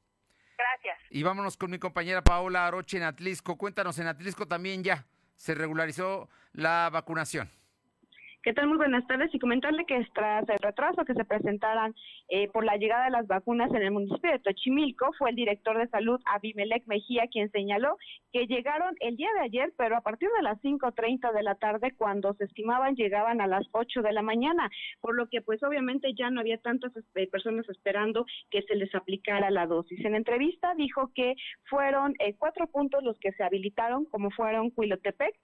Gracias. Y vámonos con mi compañera Paola Aroche en Atlisco. Cuéntanos, en Atlisco también ya se regularizó la vacunación. ¿Qué tal? Muy buenas tardes y comentarle que tras el retraso que se presentaran eh, por la llegada de las vacunas en el municipio de Tochimilco, fue el director de salud Abimelec Mejía quien señaló que llegaron el día de ayer, pero a partir de las 5.30 de la tarde, cuando se estimaban llegaban a las 8 de la mañana, por lo que pues obviamente ya no había tantas eh, personas esperando que se les aplicara la dosis. En entrevista dijo que fueron eh, cuatro puntos los que se habilitaron, como fueron Cuilotepec,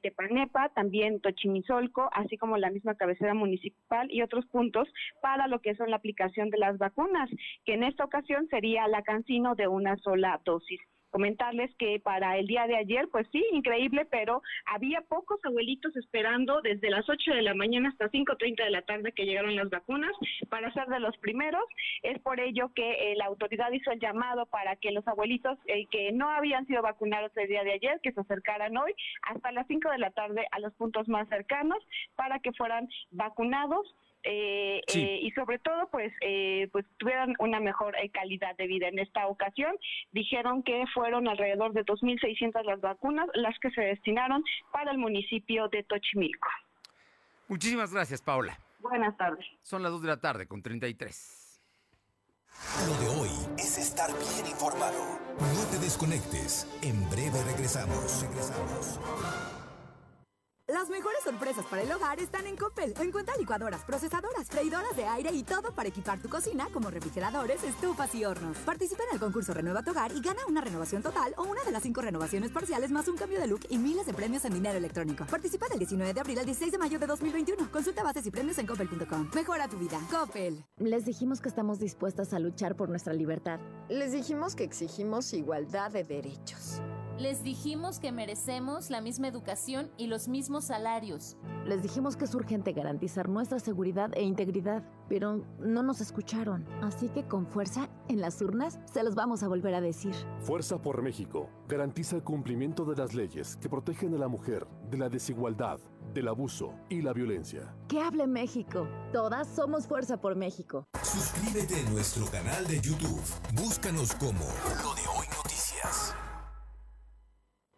Tepanepa, también Tochimizolco, así como la misma cabecera municipal y otros puntos para lo que son la aplicación de las vacunas, que en esta ocasión sería la cancino de una sola dosis. comentarles que para el día de ayer, pues sí, increíble, pero había pocos abuelitos esperando desde las 8 de la mañana hasta 5.30 de la tarde que llegaron las vacunas para ser de los primeros. Es por ello que eh, la autoridad hizo el llamado para que los abuelitos eh, que no habían sido vacunados el día de ayer, que se acercaran hoy hasta las 5 de la tarde a los puntos más cercanos para que fueran vacunados eh, eh, y sobre todo pues eh, pues tuvieran una mejor calidad de vida. En esta ocasión dijeron que fueron alrededor de 2.600 las vacunas las que se destinaron para el municipio de Tochimilco. Muchísimas gracias Paula buenas tardes. Son las 2 de la tarde con 33 lo de hoy es estar bien informado. No te desconectes. En breve regresamos. Regresamos las mejores sorpresas para el hogar están en Coppel. Encuentra licuadoras, procesadoras, freidoras de aire y todo para equipar tu cocina como refrigeradores, estufas y hornos. Participa en el concurso Renueva tu hogar y gana una renovación total o una de las cinco renovaciones parciales más un cambio de look y miles de premios en dinero electrónico. Participa del 19 de abril al 16 de mayo de 2021. Consulta bases y premios en coppel.com. Mejora tu vida. Coppel. Les dijimos que estamos dispuestas a luchar por nuestra libertad. Les dijimos que exigimos igualdad de derechos. Les dijimos que merecemos la misma educación y los mismos salarios. Les dijimos que es urgente garantizar nuestra seguridad e integridad, pero no nos escucharon. Así que con fuerza, en las urnas, se los vamos a volver a decir. Fuerza por México garantiza el cumplimiento de las leyes que protegen a la mujer de la desigualdad, del abuso y la violencia. Que hable México. Todas somos Fuerza por México. Suscríbete a nuestro canal de YouTube. Búscanos como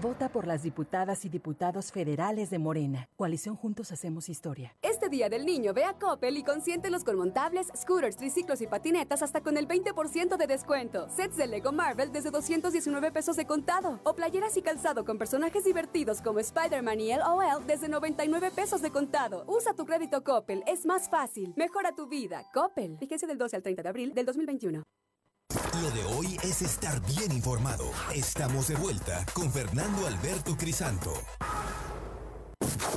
Vota por las diputadas y diputados federales de Morena. Coalición Juntos Hacemos Historia. Este Día del Niño ve a Coppel y consiéntelos con montables, scooters, triciclos y patinetas hasta con el 20% de descuento. Sets de Lego Marvel desde 219 pesos de contado. O playeras y calzado con personajes divertidos como Spider-Man y LOL desde 99 pesos de contado. Usa tu crédito Coppel, es más fácil. Mejora tu vida. Coppel. Vigencia del 12 al 30 de abril del 2021. Lo de hoy es estar bien informado. Estamos de vuelta con Fernando Alberto Crisanto.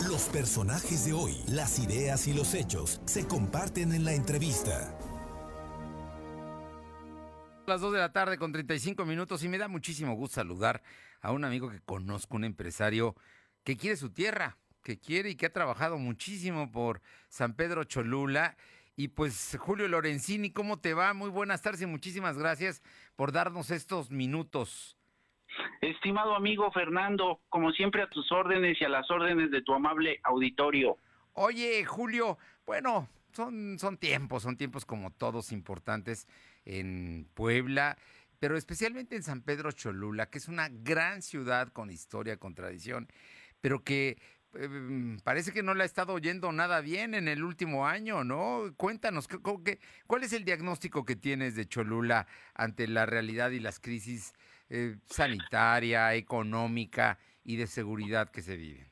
Los personajes de hoy, las ideas y los hechos se comparten en la entrevista. Las 2 de la tarde con 35 minutos y me da muchísimo gusto saludar a un amigo que conozco, un empresario que quiere su tierra, que quiere y que ha trabajado muchísimo por San Pedro Cholula y pues Julio Lorenzini, ¿cómo te va? Muy buenas tardes y muchísimas gracias por darnos estos minutos. Estimado amigo Fernando, como siempre a tus órdenes y a las órdenes de tu amable auditorio. Oye, Julio, bueno, son, son tiempos, son tiempos como todos importantes en Puebla, pero especialmente en San Pedro Cholula, que es una gran ciudad con historia, con tradición, pero que Em, parece que no le ha estado oyendo nada bien en el último año, ¿no? Cuéntanos, ¿qué, cuál es el diagnóstico que tienes de Cholula ante la realidad y las crisis eh, sanitaria, económica y de seguridad que se viven?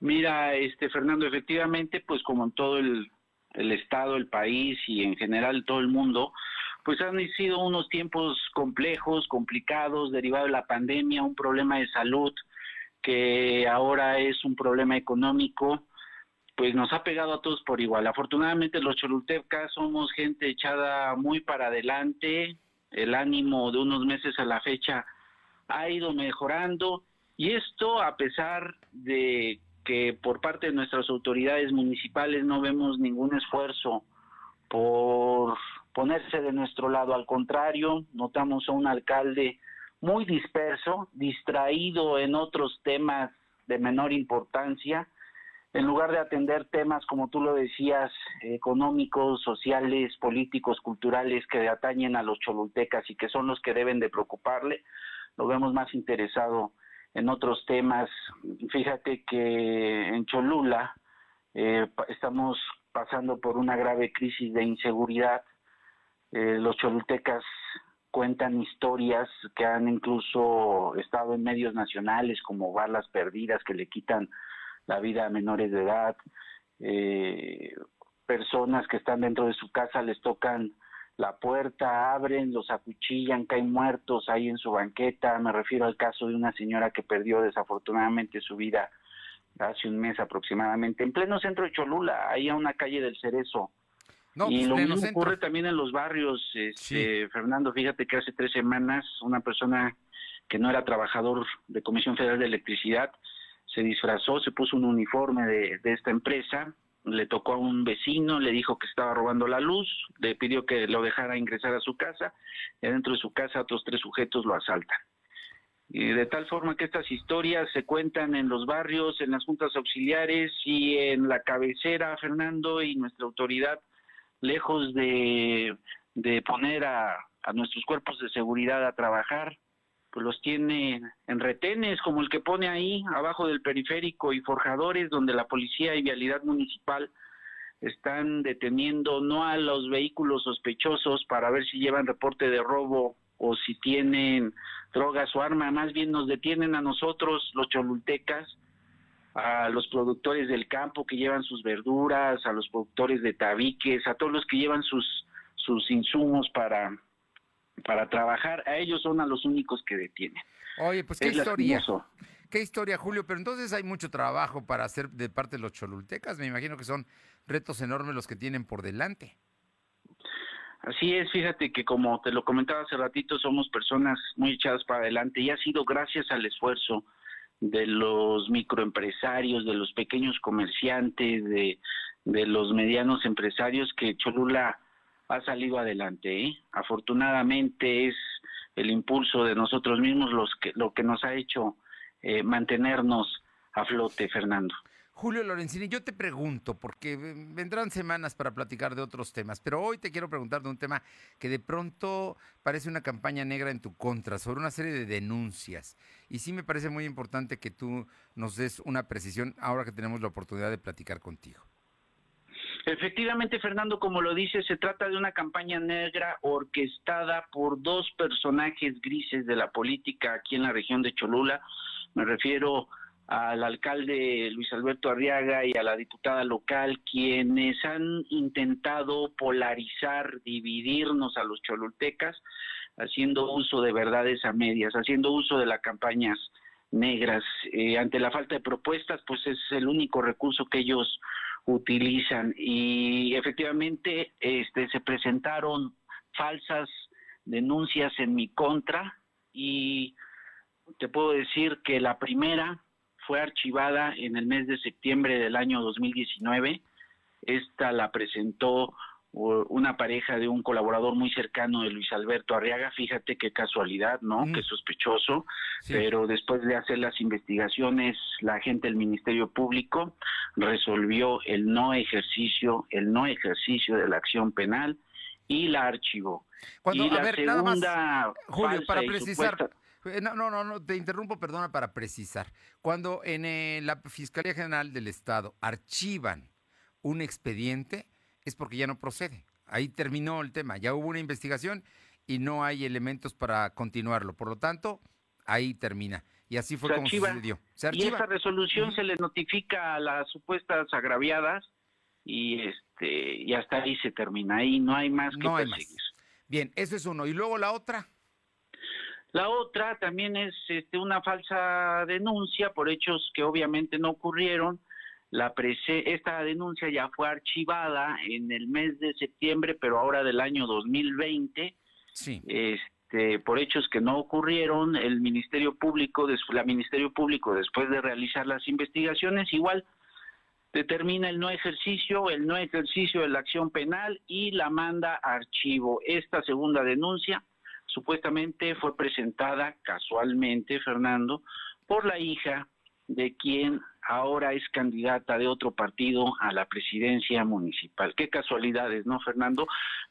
Mira, este Fernando, efectivamente, pues como en todo el, el estado, el país y en general todo el mundo, pues han sido unos tiempos complejos, complicados, derivado de la pandemia, un problema de salud que ahora es un problema económico, pues nos ha pegado a todos por igual. Afortunadamente los cholultecas somos gente echada muy para adelante, el ánimo de unos meses a la fecha ha ido mejorando y esto a pesar de que por parte de nuestras autoridades municipales no vemos ningún esfuerzo por ponerse de nuestro lado, al contrario, notamos a un alcalde muy disperso, distraído en otros temas de menor importancia, en lugar de atender temas, como tú lo decías, económicos, sociales, políticos, culturales, que atañen a los cholultecas y que son los que deben de preocuparle, lo vemos más interesado en otros temas. Fíjate que en Cholula eh, estamos pasando por una grave crisis de inseguridad. Eh, los cholultecas cuentan historias que han incluso estado en medios nacionales como balas perdidas que le quitan la vida a menores de edad, eh, personas que están dentro de su casa les tocan la puerta, abren, los acuchillan, caen muertos ahí en su banqueta. Me refiero al caso de una señora que perdió desafortunadamente su vida hace un mes aproximadamente, en pleno centro de Cholula, ahí a una calle del Cerezo. Y pues, lo mismo centro. ocurre también en los barrios. Este, Fernando, fíjate que hace tres semanas una persona que no era trabajador de Comisión Federal de Electricidad se disfrazó, se puso un uniforme de, de esta empresa, le tocó a un vecino, le dijo que estaba robando la luz, le pidió que lo dejara ingresar a su casa, y adentro de su casa otros tres sujetos lo asaltan. Y de tal forma que estas historias se cuentan en los barrios, en las juntas auxiliares y en la cabecera, Fernando, y nuestra autoridad, lejos de, de poner a, a nuestros cuerpos de seguridad a trabajar, pues los tiene en retenes, como el que pone ahí, abajo del periférico, y forjadores, donde la policía y vialidad municipal están deteniendo no a los vehículos sospechosos para ver si llevan reporte de robo o si tienen drogas o arma, más bien nos detienen a nosotros, los cholultecas, a los productores del campo que llevan sus verduras, a los productores de tabiques, a todos los que llevan sus, sus insumos para, para trabajar, a ellos son a los únicos que detienen. Oye, pues qué Es historia. lastimoso. Qué historia, Julio. Pero entonces hay mucho trabajo para hacer de parte de los cholultecas. Me imagino que son retos enormes los que tienen por delante. Así es, fíjate que como te lo comentaba hace ratito, somos personas muy echadas para adelante y ha sido gracias al esfuerzo de los microempresarios, de los pequeños comerciantes, de, de los medianos empresarios que Cholula ha salido adelante. ¿eh? Afortunadamente es el impulso de nosotros mismos los que, lo que nos ha hecho eh, mantenernos a flote, Fernando. Julio Lorenzini, yo te pregunto, porque vendrán semanas para platicar de otros temas, pero hoy te quiero preguntar de un tema que de pronto parece una campaña negra en tu contra, sobre una serie de denuncias. Y sí me parece muy importante que tú nos des una precisión ahora que tenemos la oportunidad de platicar contigo. Efectivamente, Fernando, como lo dice, se trata de una campaña negra orquestada por dos personajes grises de la política aquí en la región de Cholula. Me refiero al alcalde Luis Alberto Arriaga y a la diputada local, quienes han intentado polarizar, dividirnos a los cholultecas, haciendo uso de verdades a medias, haciendo uso de las campañas negras. Eh, ante la falta de propuestas, pues es el único recurso que ellos utilizan y efectivamente este se presentaron falsas denuncias en mi contra y te puedo decir que la primera fue archivada en el mes de septiembre del año 2019. Esta la presentó una pareja de un colaborador muy cercano de Luis Alberto Arriaga. Fíjate qué casualidad, ¿no? Qué sospechoso. Pero después de hacer las investigaciones, la gente del Ministerio Público resolvió el no ejercicio, el no ejercicio de la acción penal y la archivó. Cuando, y la a ver, nada más, segunda Julio, para precisar. supuesta- No, no, no, no, te interrumpo, perdona, para precisar. Cuando en eh, la Fiscalía General del Estado archivan un expediente, es porque ya no procede. Ahí terminó el tema, ya hubo una investigación y no hay elementos para continuarlo. Por lo tanto, ahí termina. Y así fue se como archiva. sucedió. Se Y archiva. esta resolución se le notifica a las supuestas agraviadas y este y hasta ahí se termina. Ahí no hay más que No hay más. Bien, eso es uno. Y luego la otra. La otra también es este, una falsa denuncia por hechos que obviamente no ocurrieron. La prese- esta denuncia ya fue archivada en el mes de septiembre, pero ahora del año 2020. Sí. Este, por hechos que no ocurrieron, el Ministerio Público, la Ministerio Público, después de realizar las investigaciones, igual determina el no ejercicio, el no ejercicio de la acción penal y la manda a archivo. Esta segunda denuncia supuestamente fue presentada casualmente, Fernando, por la hija de quien ahora es candidata de otro partido a la presidencia municipal. Qué casualidades, ¿no, Fernando?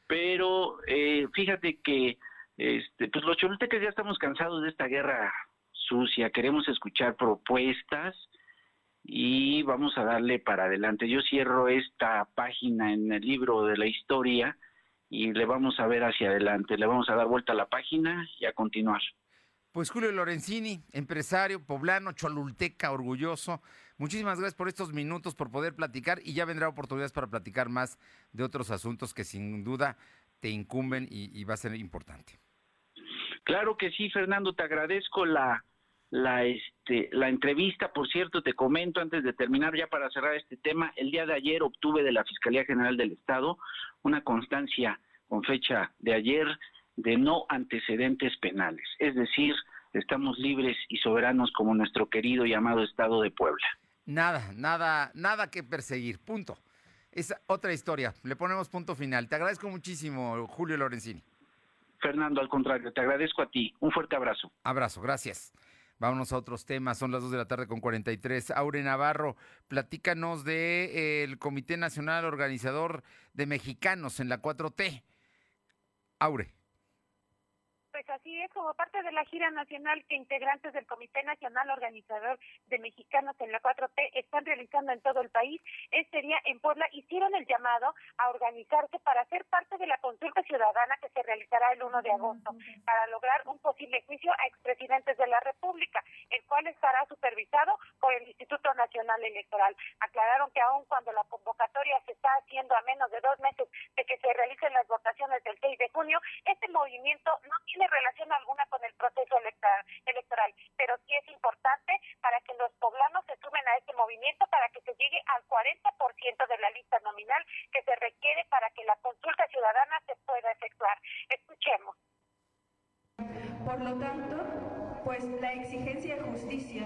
Pero eh, fíjate que este, pues los cholultecas ya estamos cansados de esta guerra sucia, queremos escuchar propuestas y vamos a darle para adelante. Yo cierro esta página en el libro de la historia y le vamos a ver hacia adelante, le vamos a dar vuelta a la página y a continuar. Pues Julio Lorenzini, empresario poblano, cholulteca, orgulloso. Muchísimas gracias por estos minutos, por poder platicar y ya vendrá oportunidades para platicar más de otros asuntos que sin duda te incumben y, va a ser importante. Claro que sí, Fernando, te agradezco la, la, este, la entrevista. Por cierto, te comento antes de terminar, ya para cerrar este tema, el día de ayer obtuve de la Fiscalía General del Estado una constancia con fecha de ayer de no antecedentes penales. Es decir, estamos libres y soberanos como nuestro querido y amado Estado de Puebla. Nada, nada, nada que perseguir. Punto. Es otra historia. Le ponemos punto final. Te agradezco muchísimo, Julio Lorenzini. Fernando, al contrario, te agradezco a ti. Un fuerte abrazo. Abrazo, gracias. Vámonos a otros temas. Son las 2 de la tarde con 43. Aure Navarro, platícanos del de, Comité Nacional Organizador de Mexicanos en la 4T. Aure. Pues así es, como parte de la gira nacional que integrantes del Comité Nacional Organizador de Mexicanos en la 4T están realizando en todo el país, este día en Puebla hicieron el llamado a organizarse para ser parte de la consulta ciudadana que se realizará el 1 de agosto, para lograr un posible juicio a expresidentes de la República, el cual estará supervisado por el Instituto Nacional Electoral. Aclararon que aun cuando la convocatoria se está haciendo a menos de dos meses de que se realicen las votaciones del 6 de junio, este movimiento no tiene relación alguna con el proceso electoral, pero sí es importante para que los poblanos se sumen a este movimiento para que se llegue al 40% de la lista nominal que se requiere para que la consulta ciudadana se pueda efectuar. Escuchemos. Por lo tanto, pues la exigencia de justicia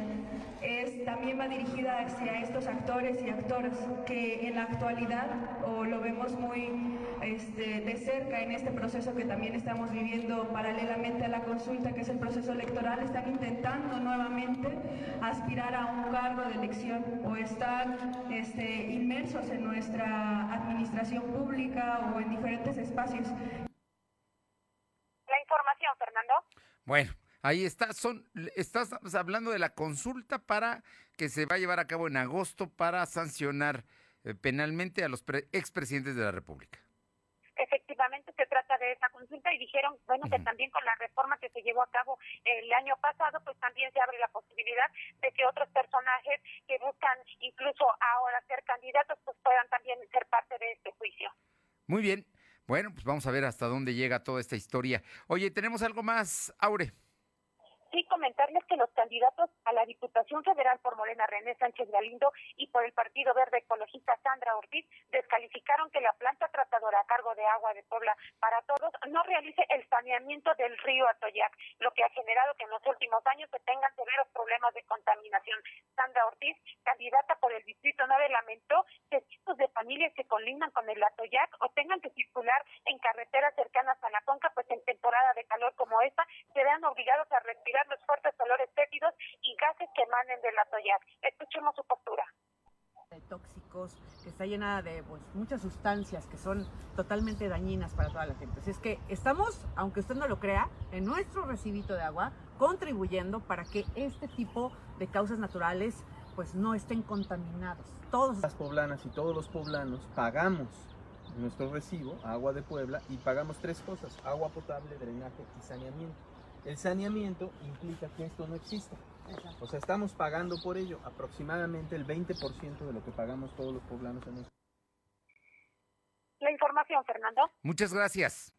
es, también va dirigida hacia estos actores y actoras que en la actualidad, o lo vemos muy este, de cerca en este proceso que también estamos viviendo paralelamente a la consulta, que es el proceso electoral, están intentando nuevamente aspirar a un cargo de elección o estar este, inmersos en nuestra administración pública o en diferentes espacios. La información, Fernando. Bueno, Ahí está, son, estás hablando de la consulta para que se va a llevar a cabo en agosto para sancionar eh, penalmente a los expresidentes de la República. Efectivamente se trata de esa consulta y dijeron, bueno, que también con la reforma que se llevó a cabo el año pasado, pues también se abre la posibilidad de que otros personajes que buscan incluso ahora ser candidatos, pues puedan también ser parte de este juicio. Muy bien. Bueno, pues vamos a ver hasta dónde llega toda esta historia. Oye, ¿tenemos algo más, Aure? Sí comentarles que los candidatos a la Diputación Federal por Morena René Sánchez Galindo y por el Partido Verde Ecologista Sandra Ortiz descalificaron que la planta tratadora a cargo de agua de Puebla para todos no realice el saneamiento del río Atoyac, lo que ha generado que en los últimos años se tengan severos problemas de contaminación. Sandra Ortiz, candidata por el Distrito 9, lamentó que cientos de familias se colindan con el Atoyac o tengan que circular en carreteras cercanas a la conca, pues en temporada de calor como esta, se vean obligados a respirar los fuertes olores fétidos y gases que emanen del atoyac. Escuchemos su postura tóxicos, que está llena de pues, muchas sustancias que son totalmente dañinas para toda la gente. Así es que estamos, aunque usted no lo crea, en nuestro recibito de agua, contribuyendo para que este tipo de causas naturales pues no estén contaminados. Todas las poblanas y todos los poblanos pagamos nuestro recibo, agua de Puebla, y pagamos tres cosas, agua potable, drenaje y saneamiento. El saneamiento implica que esto no exista. O sea, estamos pagando por ello aproximadamente el 20% de lo que pagamos todos los poblanos en nuestro La información, Fernando. Muchas gracias.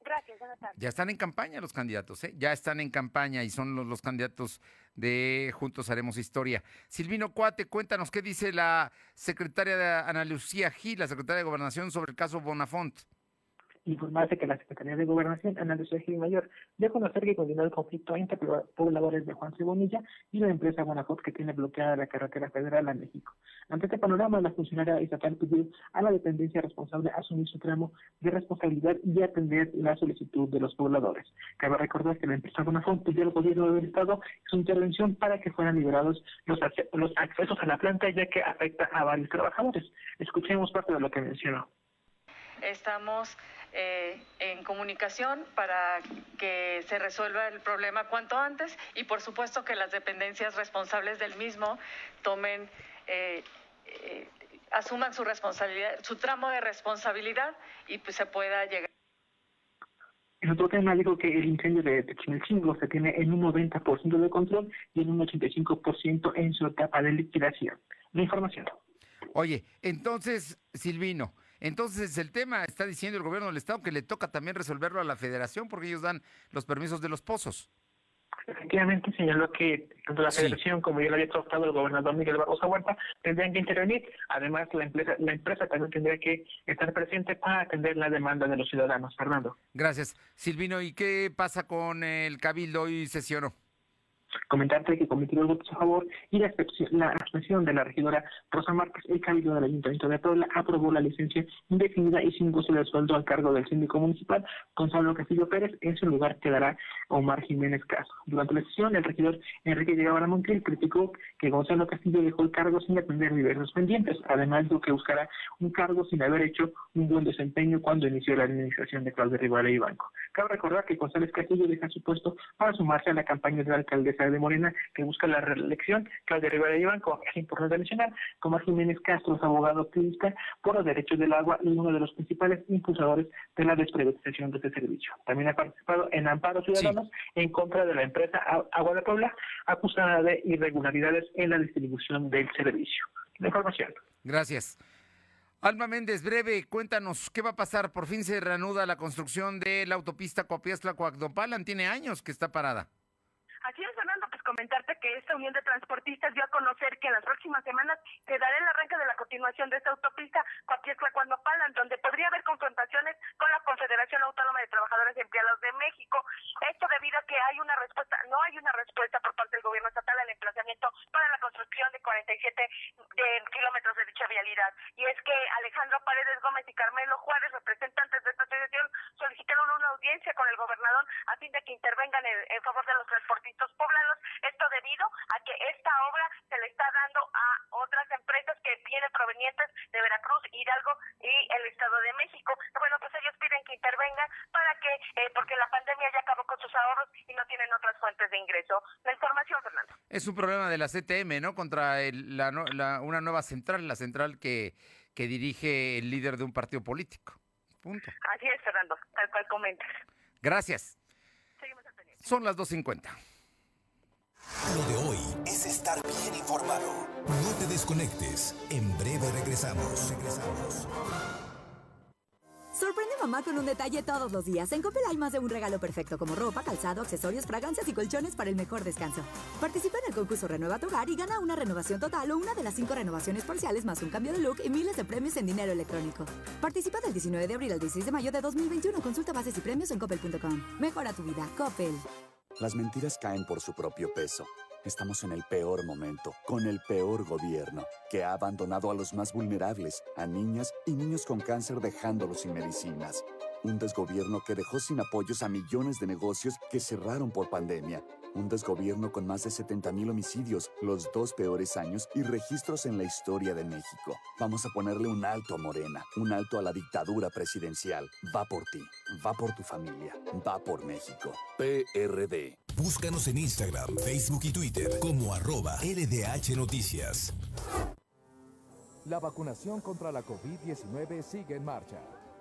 Gracias, buenas tardes. Ya están en campaña los candidatos, ¿eh? Ya están en campaña y son los, los candidatos de Juntos Haremos Historia. Silvino Cuate, cuéntanos qué dice la secretaria de Ana Lucía Gil, la secretaria de Gobernación, sobre el caso Bonafont informarse que la Secretaría de Gobernación analizó el mayor de conocer que continúa el conflicto entre pobladores de Juan Cebonilla y la empresa Guanajuato que tiene bloqueada la carretera federal a México. Ante este panorama, la funcionaria estatal pidió a la dependencia responsable asumir su tramo de responsabilidad y atender la solicitud de los pobladores. Cabe recordar que la empresa Guanajuato pidió al gobierno del estado su intervención para que fueran liberados los, los accesos a la planta ya que afecta a varios trabajadores. Escuchemos parte de lo que mencionó. Estamos eh, en comunicación para que se resuelva el problema cuanto antes y por supuesto que las dependencias responsables del mismo tomen, eh, eh, asuman su responsabilidad, su tramo de responsabilidad y pues se pueda llegar. En otro tema dijo que el incendio de Techilcingo se tiene en un 90% de control y en un 85% en su etapa de liquidación. La información. Oye, entonces, Silvino, entonces el tema está diciendo el gobierno del estado que le toca también resolverlo a la federación porque ellos dan los permisos de los pozos. Efectivamente, señaló que tanto la federación como ya lo había tratado el gobernador Miguel Barroso Huerta tendrían que intervenir. Además, la empresa, la empresa también tendría que estar presente para atender la demanda de los ciudadanos. Fernando. Gracias. Silvino, ¿y qué pasa con el Cabildo hoy sesionó? Comentarte que cometió el votos a favor y la, expresión de la regidora Rosa Márquez, el cabildo del Ayuntamiento de Puebla aprobó la licencia indefinida y sin goce de sueldo al cargo del síndico municipal Gonzalo Castillo Pérez. En su lugar quedará Omar Jiménez Caso. Durante la sesión, el regidor Enrique Guevara Montiel criticó que Gonzalo Castillo dejó el cargo sin atender diversos pendientes. Además, dijo que buscará un cargo sin haber hecho un buen desempeño cuando inició la administración de Claudia Rivera y Banco. Cabe recordar que González Castillo deja su puesto para sumarse a la campaña de la alcaldesa de Morena que busca la reelección, Claudia Rivera y Banco, es importante mencionar, como Jiménez Castro es abogado activista por los derechos del agua y uno de los principales impulsadores de la desprivatización de este servicio. También ha participado en amparo ciudadanos en contra de la empresa Agua de Puebla, acusada de irregularidades en la distribución del servicio. La información. Gracias. Alma Méndez, breve, cuéntanos, ¿qué va a pasar? Por fin se reanuda la construcción de la autopista Coapiastla-Coacdopalan. Tiene años que está parada. Así es, comentarte que esta unión de transportistas dio a conocer que en las próximas semanas se dará el arranque de la continuación de esta autopista cuando Palan, donde podría haber confrontaciones con la Confederación Autónoma de Trabajadores Empleados de México. Esto debido a que hay una respuesta, no hay una respuesta por parte del gobierno estatal al emplazamiento para la construcción de 47 de kilómetros de dicha vialidad. Y es que Alejandro Paredes Gómez y Carmelo Juárez, representantes de esta asociación, solicitaron una audiencia con el gobernador a fin de que intervengan en favor de los transportistas poblanos. Esto debido a que esta obra se le está dando a otras empresas que vienen provenientes de Veracruz, Hidalgo y el Estado de México. Bueno, pues ellos piden que intervengan para que, eh, porque la pandemia ya acabó con sus ahorros y no tienen otras fuentes de ingreso. La información, Fernando. Es un problema de la CTM, ¿no? Contra la, una nueva central, la central que, que dirige el líder de un partido político. Punto. Así es, Fernando, tal cual comentas. Gracias. Son las 2.50. Lo de hoy es estar bien informado. No te desconectes. En breve regresamos. Regresamos. Sorprende mamá con un detalle todos los días. En Coppel hay más de un regalo perfecto como ropa, calzado, accesorios, fragancias y colchones para el mejor descanso. Participa en el concurso Renueva tu hogar y gana una renovación total o una de las cinco renovaciones parciales más un cambio de look y miles de premios en dinero electrónico. Participa del 19 de abril al 16 de mayo de 2021. Consulta bases y premios en coppel.com. Mejora tu vida. Coppel. Las mentiras caen por su propio peso. Estamos en el peor momento, con el peor gobierno, que ha abandonado a los más vulnerables, a niñas y niños con cáncer dejándolos sin medicinas. Un desgobierno que dejó sin apoyos a millones de negocios que cerraron por pandemia un desgobierno con más de 70.000 homicidios, los dos peores años y registros en la historia de México. Vamos a ponerle un alto a Morena, un alto a la dictadura presidencial. Va por ti, va por tu familia, va por México. PRD. Búscanos en Instagram, Facebook y Twitter como arroba LDH Noticias. La vacunación contra la COVID-19 sigue en marcha.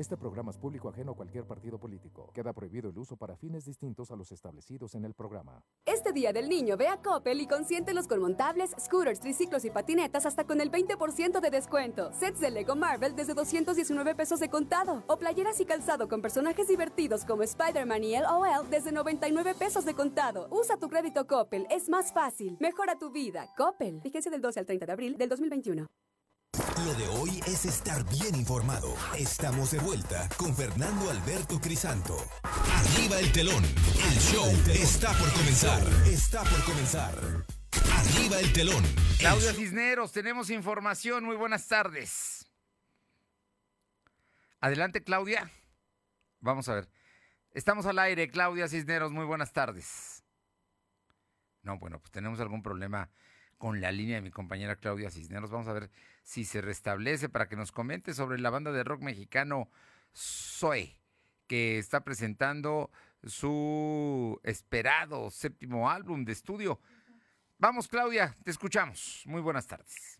Este programa es público ajeno a cualquier partido político. Queda prohibido el uso para fines distintos a los establecidos en el programa. Este Día del Niño ve a Coppel y consiéntelos con montables, scooters, triciclos y patinetas hasta con el 20% de descuento. Sets de Lego Marvel desde 219 pesos de contado. O playeras y calzado con personajes divertidos como Spider-Man y LOL desde 99 pesos de contado. Usa tu crédito Coppel, es más fácil. Mejora tu vida. Coppel. Fíjense del 12 al 30 de abril del 2021. Lo de hoy es estar bien informado. Estamos de vuelta con Fernando Alberto Crisanto. Arriba el telón. El show está por comenzar. Está por comenzar. Arriba el telón. Claudia Cisneros, tenemos información. Muy buenas tardes. Adelante, Claudia. Vamos a ver. Estamos al aire, Claudia Cisneros. Muy buenas tardes. No, bueno, pues tenemos algún problema con la línea de mi compañera Claudia Cisneros. Vamos a ver si se restablece para que nos comente sobre la banda de rock mexicano Zoe, que está presentando su esperado séptimo álbum de estudio. Vamos, Claudia, te escuchamos. Muy buenas tardes.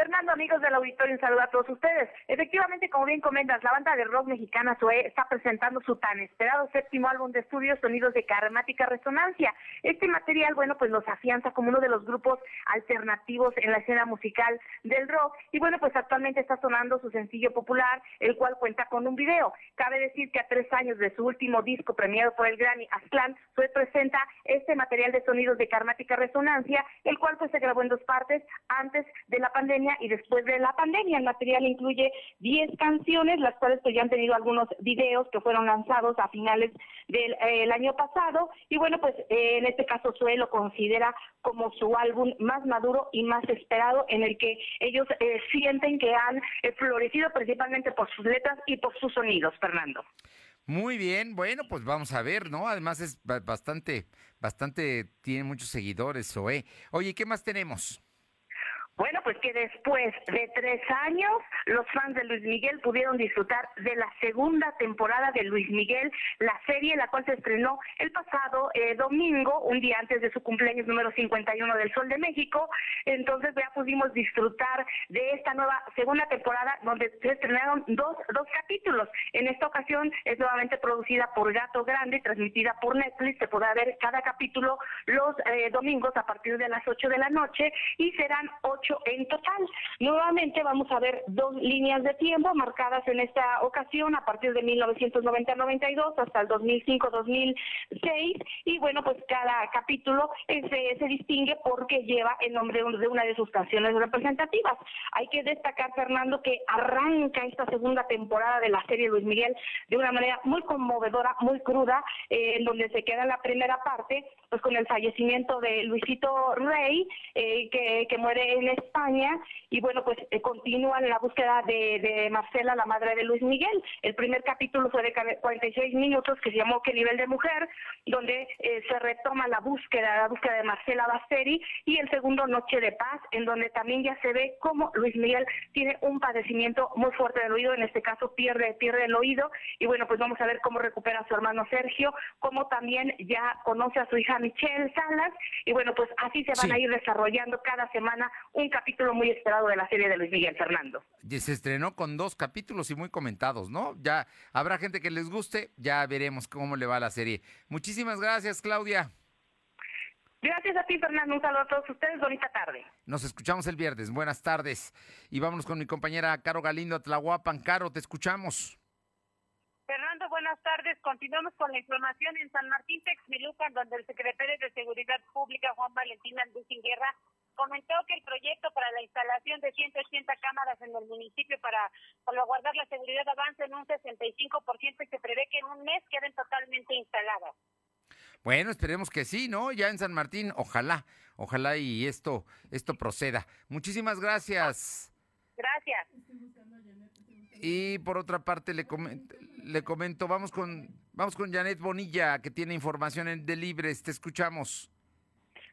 Fernando, amigos del auditorio, un saludo a todos ustedes. Efectivamente, como bien comentas, la banda de rock mexicana Zoe está presentando su tan esperado séptimo álbum de estudio Sonidos de Karmática Resonancia. Este material, bueno, pues los afianza como uno de los grupos alternativos en la escena musical del rock. Y bueno, pues actualmente está sonando su sencillo popular, el cual cuenta con un video. Cabe decir que a tres años de su último disco premiado por el Grammy, Aztlán, Zoe presenta este material de Sonidos de Karmática Resonancia, el cual pues se grabó en dos partes antes de la pandemia y después de la pandemia. El material incluye 10 canciones, las cuales pues ya han tenido algunos videos que fueron lanzados a finales del eh, año pasado. Y bueno, pues eh, en este caso Sue lo considera como su álbum más maduro y más esperado, en el que ellos eh, sienten que han florecido principalmente por sus letras y por sus sonidos, Fernando. Muy bien, bueno, pues vamos a ver, ¿no? Además es bastante, bastante, tiene muchos seguidores, Zoe. Oye, ¿qué más tenemos? Bueno, pues que después de tres años, los fans de Luis Miguel pudieron disfrutar de la segunda temporada de Luis Miguel, la serie la cual se estrenó el pasado eh, domingo, un día antes de su cumpleaños número 51 del Sol de México. Entonces ya pudimos disfrutar de esta nueva segunda temporada donde se estrenaron dos, dos capítulos. En esta ocasión es nuevamente producida por Gato Grande y transmitida por Netflix. Se podrá ver cada capítulo los eh, domingos a partir de las 8 de la noche y serán ocho en total. Nuevamente vamos a ver dos líneas de tiempo marcadas en esta ocasión a partir de 1990-92 hasta el 2005-2006 y bueno, pues cada capítulo se, se distingue porque lleva el nombre de una de sus canciones representativas. Hay que destacar, Fernando, que arranca esta segunda temporada de la serie Luis Miguel de una manera muy conmovedora, muy cruda, eh, en donde se queda la primera parte pues con el fallecimiento de Luisito Rey, eh, que, muere en España y bueno, pues eh, continúa la búsqueda de, Marcela, la madre de Luis Miguel. El primer capítulo fue de 46 minutos que se llamó ¿Qué nivel de mujer? donde eh, se retoma la búsqueda, la búsqueda de Marcela Basteri y el segundo Noche de Paz, en donde también ya se ve cómo Luis Miguel tiene un padecimiento muy fuerte del oído, en este caso pierde, pierde el oído y bueno, pues vamos a ver cómo recupera a su hermano Sergio, cómo también ya conoce a su hija Michelle Salas y bueno, pues así se van a ir desarrollando cada semana un capítulo muy esperado de la serie de Luis Miguel Fernando. Y se estrenó con dos capítulos y muy comentados, ¿no? Ya habrá gente que les guste, ya veremos cómo le va a la serie. Muchísimas gracias, Claudia. Gracias a ti, Fernando. Un saludo a todos ustedes. Bonita tarde. Nos escuchamos el viernes. Buenas tardes. Y vámonos con mi compañera Caro Galindo Tlahuapan. Caro, te escuchamos. Fernando, buenas tardes. Continuamos con la información en San Martín Texmelucan, donde el secretario de Seguridad Pública, Juan Valentín Andrés Guerra, comentó que el proyecto para la instalación de 180 cámaras en el municipio para salvaguardar la seguridad avanza en un 65% y se prevé que en un mes queden totalmente instaladas. Bueno, esperemos que sí, ¿no? Ya en San Martín, ojalá, ojalá y esto, esto proceda. Muchísimas gracias. Gracias. Y por otra parte le comento, le comento, vamos con, vamos con Janet Bonilla, que tiene información en de Libres, te escuchamos.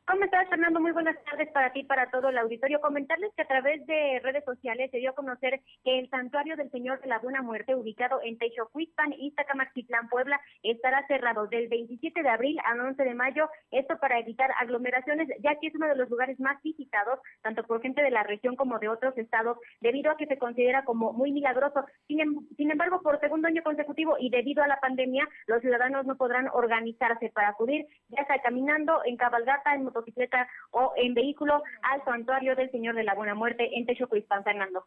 ¿Cómo estás, Fernando? Muy buenas tardes para ti y para todo el auditorio. Comentarles que a través de redes sociales se dio a conocer que el Santuario del Señor de la Buena Muerte, ubicado en Texocuitpan, Iztacamaxitlán, Puebla, estará cerrado del 27 de abril al 11 de mayo. Esto para evitar aglomeraciones, ya que es uno de los lugares más visitados, tanto por gente de la región como de otros estados, debido a que se considera como muy milagroso. Sin, em, sin embargo, por segundo año consecutivo y debido a la pandemia, los ciudadanos no podrán organizarse para acudir, ya sea caminando, en cabalgata, en motocicleta o en vehículo al santuario del Señor de la Buena Muerte en Texocuispán, Fernando.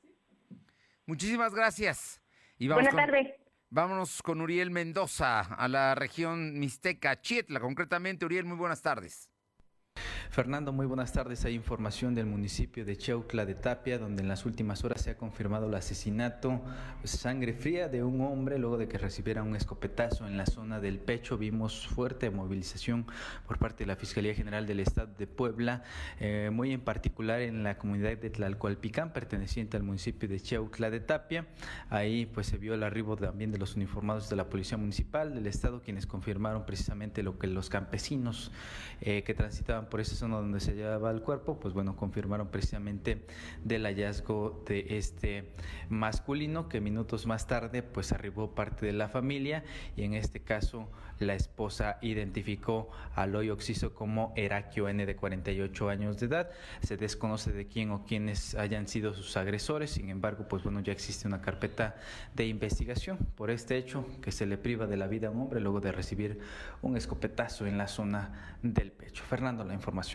Muchísimas gracias. Y Buenas tardes. Vámonos con Uriel Mendoza a la región Mixteca, Chietla, concretamente. Uriel, muy buenas tardes. Fernando, muy buenas tardes. Hay información del municipio de Cheutla de Tapia, donde en las últimas horas se ha confirmado el asesinato pues, sangre fría de un hombre luego de que recibiera un escopetazo en la zona del pecho. Vimos fuerte movilización por parte de la Fiscalía General del Estado de Puebla, eh, muy en particular en la comunidad de Tlalcoalpicán, perteneciente al municipio de Cheutla de Tapia. Ahí pues se vio el arribo también de los uniformados de la Policía Municipal del Estado, quienes confirmaron precisamente lo que los campesinos eh, que transitaban por esas zona donde se llevaba el cuerpo, pues bueno, confirmaron precisamente del hallazgo de este masculino que minutos más tarde pues arribó parte de la familia y en este caso la esposa identificó al hoy occiso como Heraquio N de 48 años de edad. Se desconoce de quién o quiénes hayan sido sus agresores, sin embargo, pues bueno, ya existe una carpeta de investigación por este hecho que se le priva de la vida a un hombre luego de recibir un escopetazo en la zona del pecho. Fernando, la información.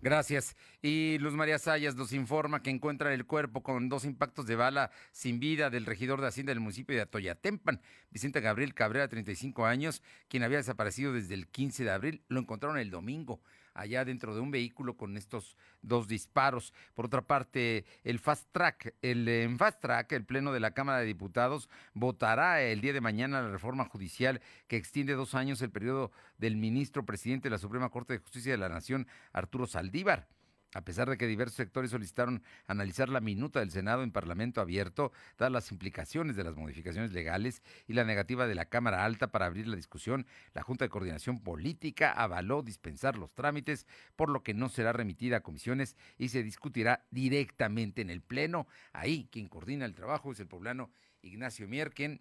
Gracias. Y Luz María Sayas nos informa que encuentran el cuerpo con dos impactos de bala sin vida del regidor de Hacienda del municipio de Atoyatempan, Vicente Gabriel Cabrera, 35 años, quien había desaparecido desde el 15 de abril. Lo encontraron el domingo allá dentro de un vehículo con estos dos disparos. Por otra parte, el Fast Track, el, en Fast Track, el Pleno de la Cámara de Diputados votará el día de mañana la reforma judicial que extiende dos años el periodo del ministro presidente de la Suprema Corte de Justicia de la Nación, Arturo Saldívar. A pesar de que diversos sectores solicitaron analizar la minuta del Senado en Parlamento abierto, dadas las implicaciones de las modificaciones legales y la negativa de la Cámara Alta para abrir la discusión, la Junta de Coordinación Política avaló dispensar los trámites, por lo que no será remitida a comisiones y se discutirá directamente en el Pleno. Ahí quien coordina el trabajo es el poblano Ignacio Mier, quien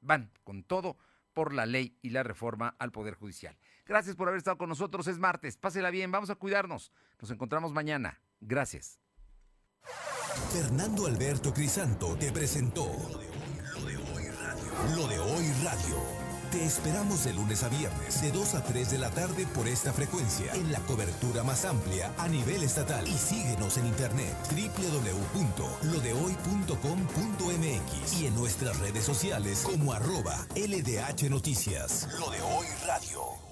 van con todo por la ley y la reforma al Poder Judicial. Gracias por haber estado con nosotros. Es martes. Pásela bien. Vamos a cuidarnos. Nos encontramos mañana. Gracias. Fernando Alberto Crisanto te presentó Lo de hoy radio. Lo de hoy radio. Te esperamos de lunes a viernes, de 2 a 3 de la tarde por esta frecuencia, en la cobertura más amplia a nivel estatal. Y síguenos en internet www.lodehoy.com.mx y en nuestras redes sociales como arroba LDH Noticias. Lo de hoy radio.